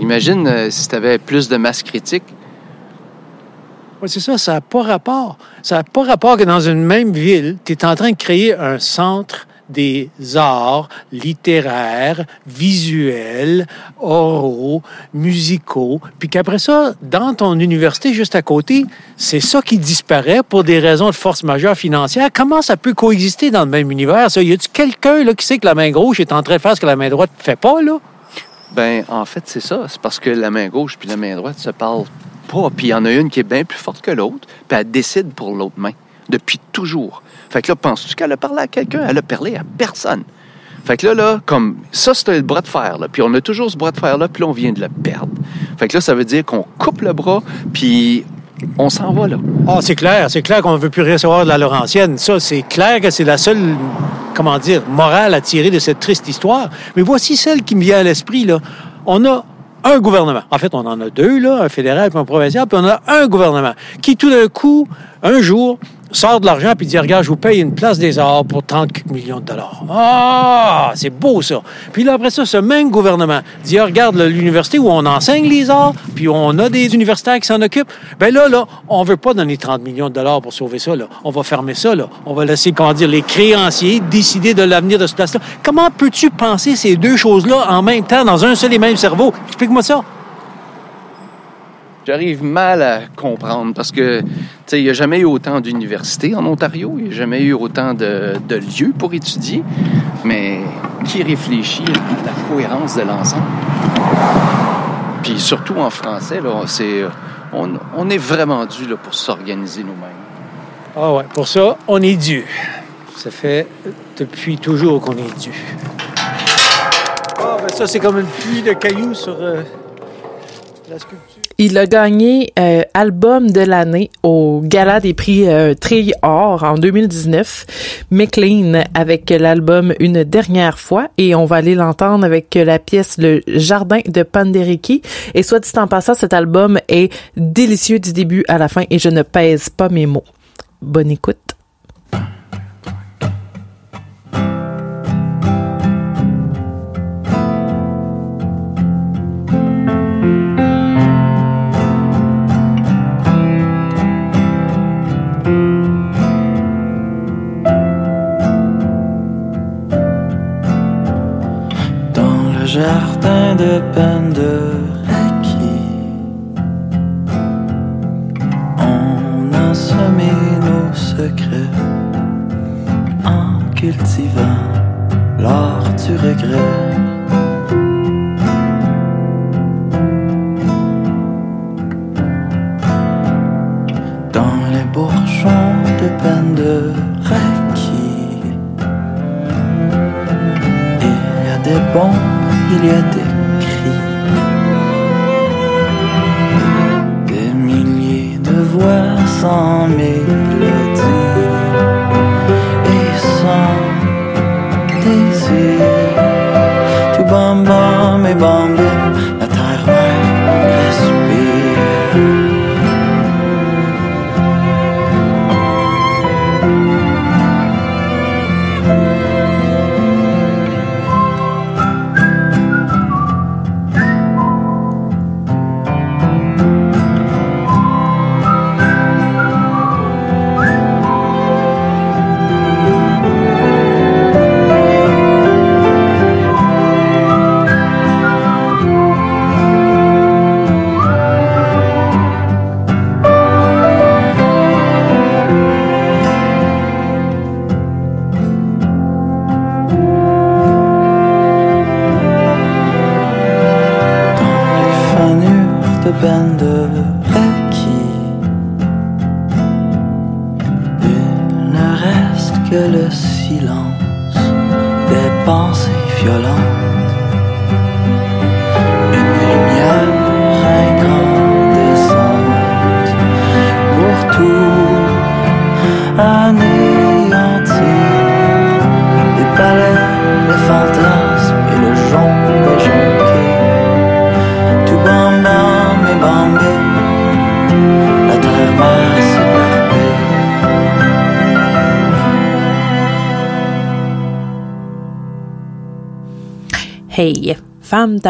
Imagine euh, si tu avais plus de masse critique. Oui, c'est ça, ça n'a pas rapport. Ça n'a pas rapport que dans une même ville, tu es en train de créer un centre des arts littéraires, visuels, oraux, musicaux, puis qu'après ça, dans ton université juste à côté, c'est ça qui disparaît pour des raisons de force majeure financière. Comment ça peut coexister dans le même univers? Ça? Y a-tu quelqu'un là, qui sait que la main gauche est en train de faire ce que la main droite fait pas, là? Ben, en fait, c'est ça. C'est parce que la main gauche puis la main droite se parlent pas. Puis il y en a une qui est bien plus forte que l'autre, puis elle décide pour l'autre main, depuis toujours. Fait que là, penses-tu qu'elle a parlé à quelqu'un? Elle a parlé à personne. Fait que là, là, comme ça, c'était le bras de fer, là. Puis on a toujours ce bras de fer-là, puis on vient de le perdre. Fait que là, ça veut dire qu'on coupe le bras, puis on s'en va, là. Ah, c'est clair, c'est clair qu'on ne veut plus recevoir de la Laurentienne. Ça, c'est clair que c'est la seule, comment dire, morale à tirer de cette triste histoire. Mais voici celle qui me vient à l'esprit, là. On a un gouvernement. En fait, on en a deux, là, un fédéral et un provincial, puis on a un gouvernement qui, tout d'un coup, un jour, sort de l'argent puis dit Regarde, je vous paye une place des arts pour 30 quelques millions de dollars. Ah, c'est beau ça. Puis là, après ça, ce même gouvernement dit Ah, Regarde, l'université où on enseigne les arts, puis on a des universitaires qui s'en occupent. Ben là, là, on veut pas donner 30 millions de dollars pour sauver ça. On va fermer ça. Là. On va laisser, comment dire, les créanciers décider de l'avenir de ce place-là. Comment peux-tu penser ces deux choses-là en même temps dans un seul et même cerveau? Explique-moi ça. J'arrive mal à comprendre parce que, tu sais, il n'y a jamais eu autant d'universités en Ontario, il n'y a jamais eu autant de, de lieux pour étudier, mais qui réfléchit à la cohérence de l'ensemble? Puis surtout en français, là, c'est, on, on est vraiment dû là, pour s'organiser nous-mêmes. Ah ouais, pour ça, on est dû. Ça fait depuis toujours qu'on est dû. Ah, ben ça, c'est comme une pluie de cailloux sur euh, la sculpture. Il a gagné euh, album de l'année au Gala des prix euh, Or en 2019. McLean avec l'album Une dernière fois et on va aller l'entendre avec la pièce Le Jardin de Panderiki. Et soit dit en passant, cet album est délicieux du début à la fin et je ne pèse pas mes mots. Bonne écoute. Dans le jardin de Penderaki, on a semé nos secrets en cultivant l'art du regret. Dans les bourgeons de Penderaki, il y a des bons, il y a des cris, des milliers de voix sans mélodie et sans désir.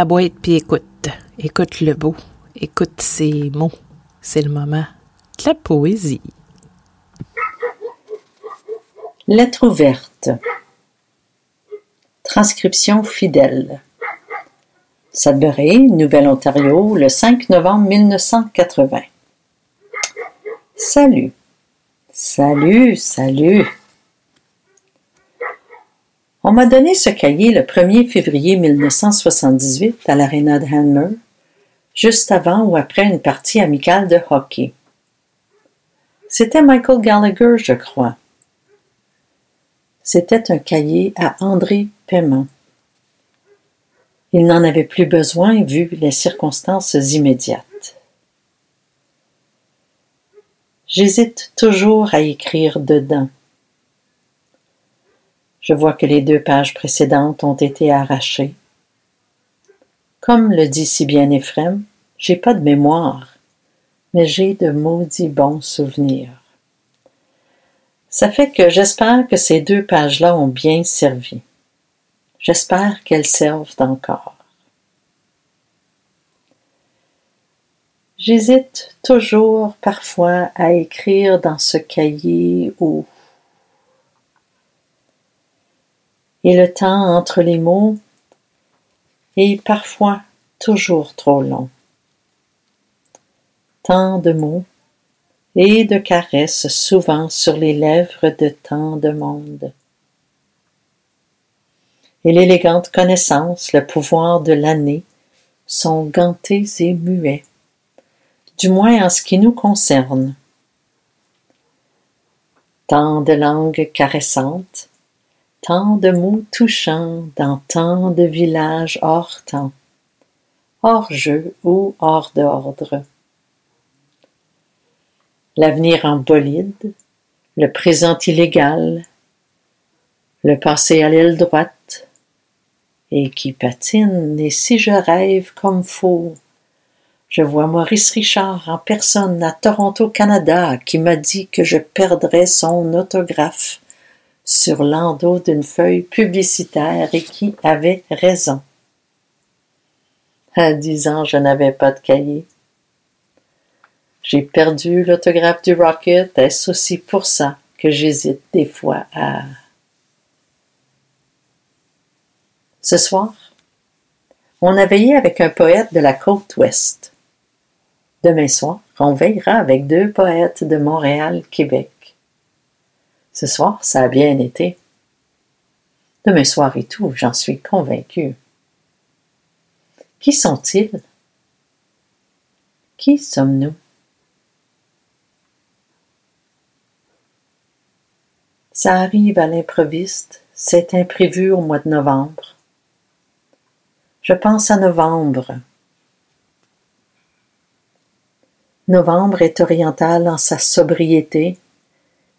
Ta boîte puis écoute. Écoute le beau. Écoute ces mots. C'est le moment de la poésie. Lettre ouverte. Transcription fidèle. Sudbury, Nouvelle-Ontario, le 5 novembre 1980. Salut. Salut, salut. On m'a donné ce cahier le 1er février 1978 à l'Arena de Hanmer, juste avant ou après une partie amicale de hockey. C'était Michael Gallagher, je crois. C'était un cahier à André Paiement. Il n'en avait plus besoin vu les circonstances immédiates. J'hésite toujours à écrire dedans. Je vois que les deux pages précédentes ont été arrachées. Comme le dit si bien Ephrem, j'ai pas de mémoire, mais j'ai de maudits bons souvenirs. Ça fait que j'espère que ces deux pages-là ont bien servi. J'espère qu'elles servent encore. J'hésite toujours parfois à écrire dans ce cahier où et le temps entre les mots est parfois toujours trop long. Tant de mots et de caresses souvent sur les lèvres de tant de monde. Et l'élégante connaissance, le pouvoir de l'année sont gantés et muets, du moins en ce qui nous concerne. Tant de langues caressantes, tant de mots touchants dans tant de villages hors temps, hors jeu ou hors d'ordre. L'avenir en bolide, le présent illégal, le passé à l'aile droite, et qui patine, et si je rêve comme faux, je vois Maurice Richard en personne à Toronto, Canada, qui m'a dit que je perdrais son autographe sur l'endos d'une feuille publicitaire et qui avait raison. À dix ans, je n'avais pas de cahier. J'ai perdu l'autographe du Rocket, est-ce aussi pour ça que j'hésite des fois à... Ce soir, on a veillé avec un poète de la côte ouest. Demain soir, on veillera avec deux poètes de Montréal, Québec. Ce soir, ça a bien été. Demain soir et tout, j'en suis convaincu. Qui sont-ils? Qui sommes-nous? Ça arrive à l'improviste, c'est imprévu au mois de novembre. Je pense à novembre. Novembre est oriental en sa sobriété.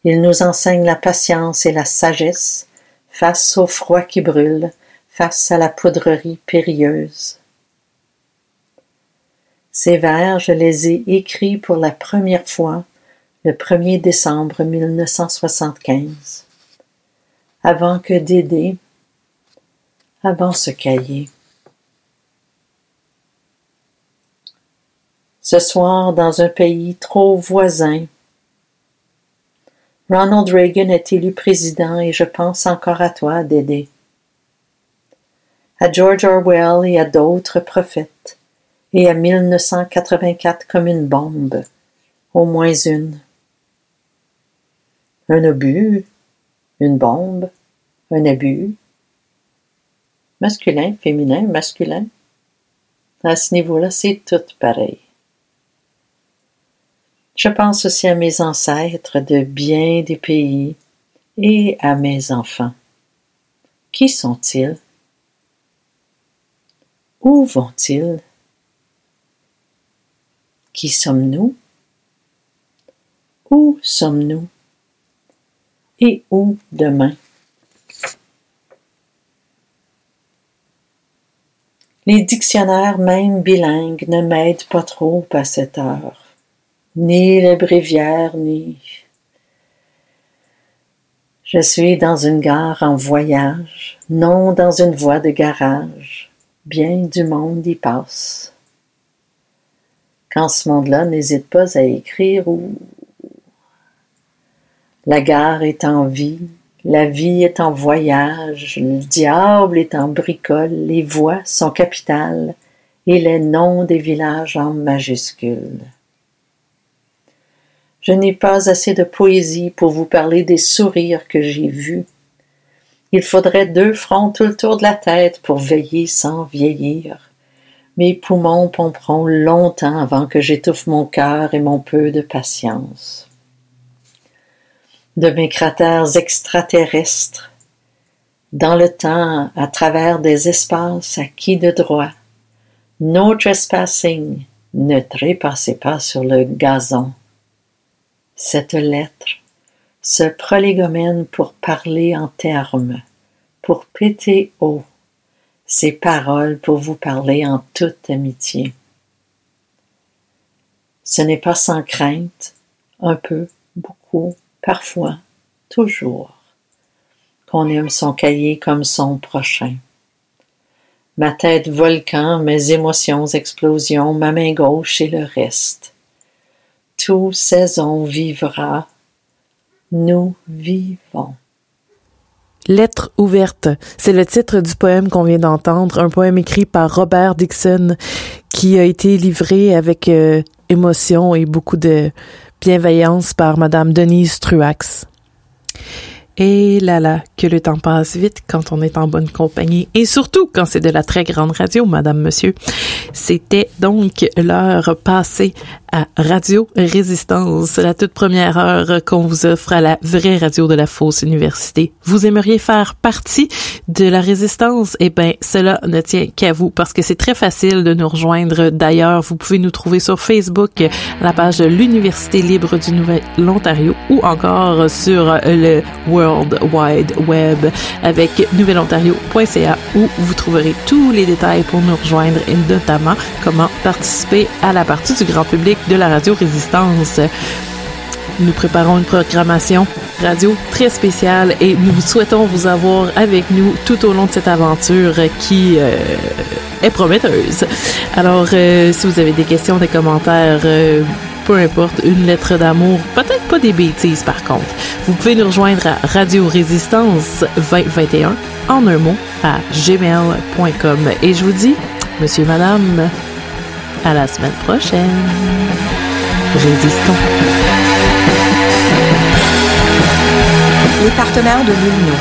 Il nous enseigne la patience et la sagesse face au froid qui brûle, face à la poudrerie périlleuse. Ces vers, je les ai écrits pour la première fois le 1er décembre 1975, avant que Dédé, avant ce cahier. Ce soir, dans un pays trop voisin, Ronald Reagan est élu président et je pense encore à toi, Dédé? À George Orwell et à d'autres prophètes, et à 1984 comme une bombe, au moins une un obus, une bombe, un abus. Masculin, féminin, masculin. À ce niveau-là, c'est tout pareil. Je pense aussi à mes ancêtres de bien des pays et à mes enfants. Qui sont-ils? Où vont-ils? Qui sommes-nous? Où sommes-nous? Et où demain? Les dictionnaires même bilingues ne m'aident pas trop à cette heure, ni les bréviaires, ni... Je suis dans une gare en voyage, non dans une voie de garage. Bien du monde y passe. Quand ce monde-là n'hésite pas à écrire ou la gare est en vie, la vie est en voyage, le diable est en bricole, les voix sont capitales et les noms des villages en majuscules. Je n'ai pas assez de poésie pour vous parler des sourires que j'ai vus. Il faudrait deux fronts tout le tour de la tête pour veiller sans vieillir. Mes poumons pomperont longtemps avant que j'étouffe mon cœur et mon peu de patience de mes cratères extraterrestres, dans le temps, à travers des espaces acquis de droit. No trespassing, ne trépassez pas sur le gazon. Cette lettre, ce prolégomène pour parler en termes, pour péter haut, ces paroles pour vous parler en toute amitié. Ce n'est pas sans crainte, un peu, beaucoup, parfois, toujours, qu'on aime son cahier comme son prochain. Ma tête volcan, mes émotions explosion, ma main gauche et le reste. Tout saison vivra, nous vivons. Lettre ouverte, c'est le titre du poème qu'on vient d'entendre, un poème écrit par Robert Dixon qui a été livré avec euh, émotion et beaucoup de bienveillance par Madame Denise Truax. Et là là, que le temps passe vite quand on est en bonne compagnie et surtout quand c'est de la très grande radio, madame, monsieur. C'était donc l'heure passée à Radio Résistance, la toute première heure qu'on vous offre à la vraie radio de la fausse université. Vous aimeriez faire partie de la résistance? Eh bien, cela ne tient qu'à vous parce que c'est très facile de nous rejoindre. D'ailleurs, vous pouvez nous trouver sur Facebook, la page de l'Université libre du Nouvel-Ontario ou encore sur le World Wide Web avec nouvelontario.ca où vous trouverez tous les détails pour nous rejoindre et notamment comment participer à la partie du grand public de la radio Résistance. Nous préparons une programmation radio très spéciale et nous souhaitons vous avoir avec nous tout au long de cette aventure qui euh, est prometteuse. Alors, euh, si vous avez des questions, des commentaires, euh, peu importe, une lettre d'amour, peut-être pas des bêtises par contre, vous pouvez nous rejoindre à Radio Résistance 2021 en un mot à gmail.com. Et je vous dis, monsieur, madame, à la semaine prochaine. Résistons. Les partenaires de l'UNO,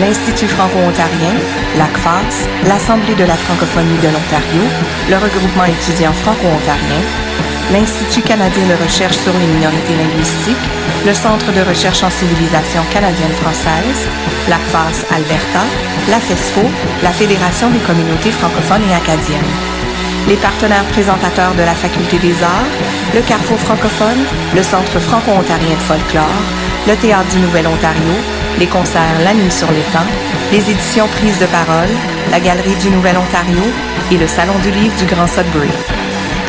l'Institut franco-ontarien, l'ACFAS, l'Assemblée de la francophonie de l'Ontario, le regroupement étudiant franco-ontarien, l'Institut canadien de recherche sur les minorités linguistiques, le Centre de recherche en civilisation canadienne-française, l'ACFAS Alberta, la FESFO, la Fédération des communautés francophones et acadiennes les partenaires présentateurs de la Faculté des Arts, le Carrefour francophone, le Centre franco-ontarien de folklore, le Théâtre du Nouvel-Ontario, les concerts La Nuit sur l'étang, les éditions Prises de parole, la Galerie du Nouvel-Ontario et le Salon du Livre du Grand Sudbury.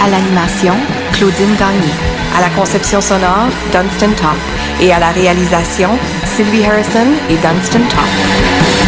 À l'animation, Claudine Gagné. À la conception sonore, Dunstan Top. Et à la réalisation, Sylvie Harrison et Dunstan Top.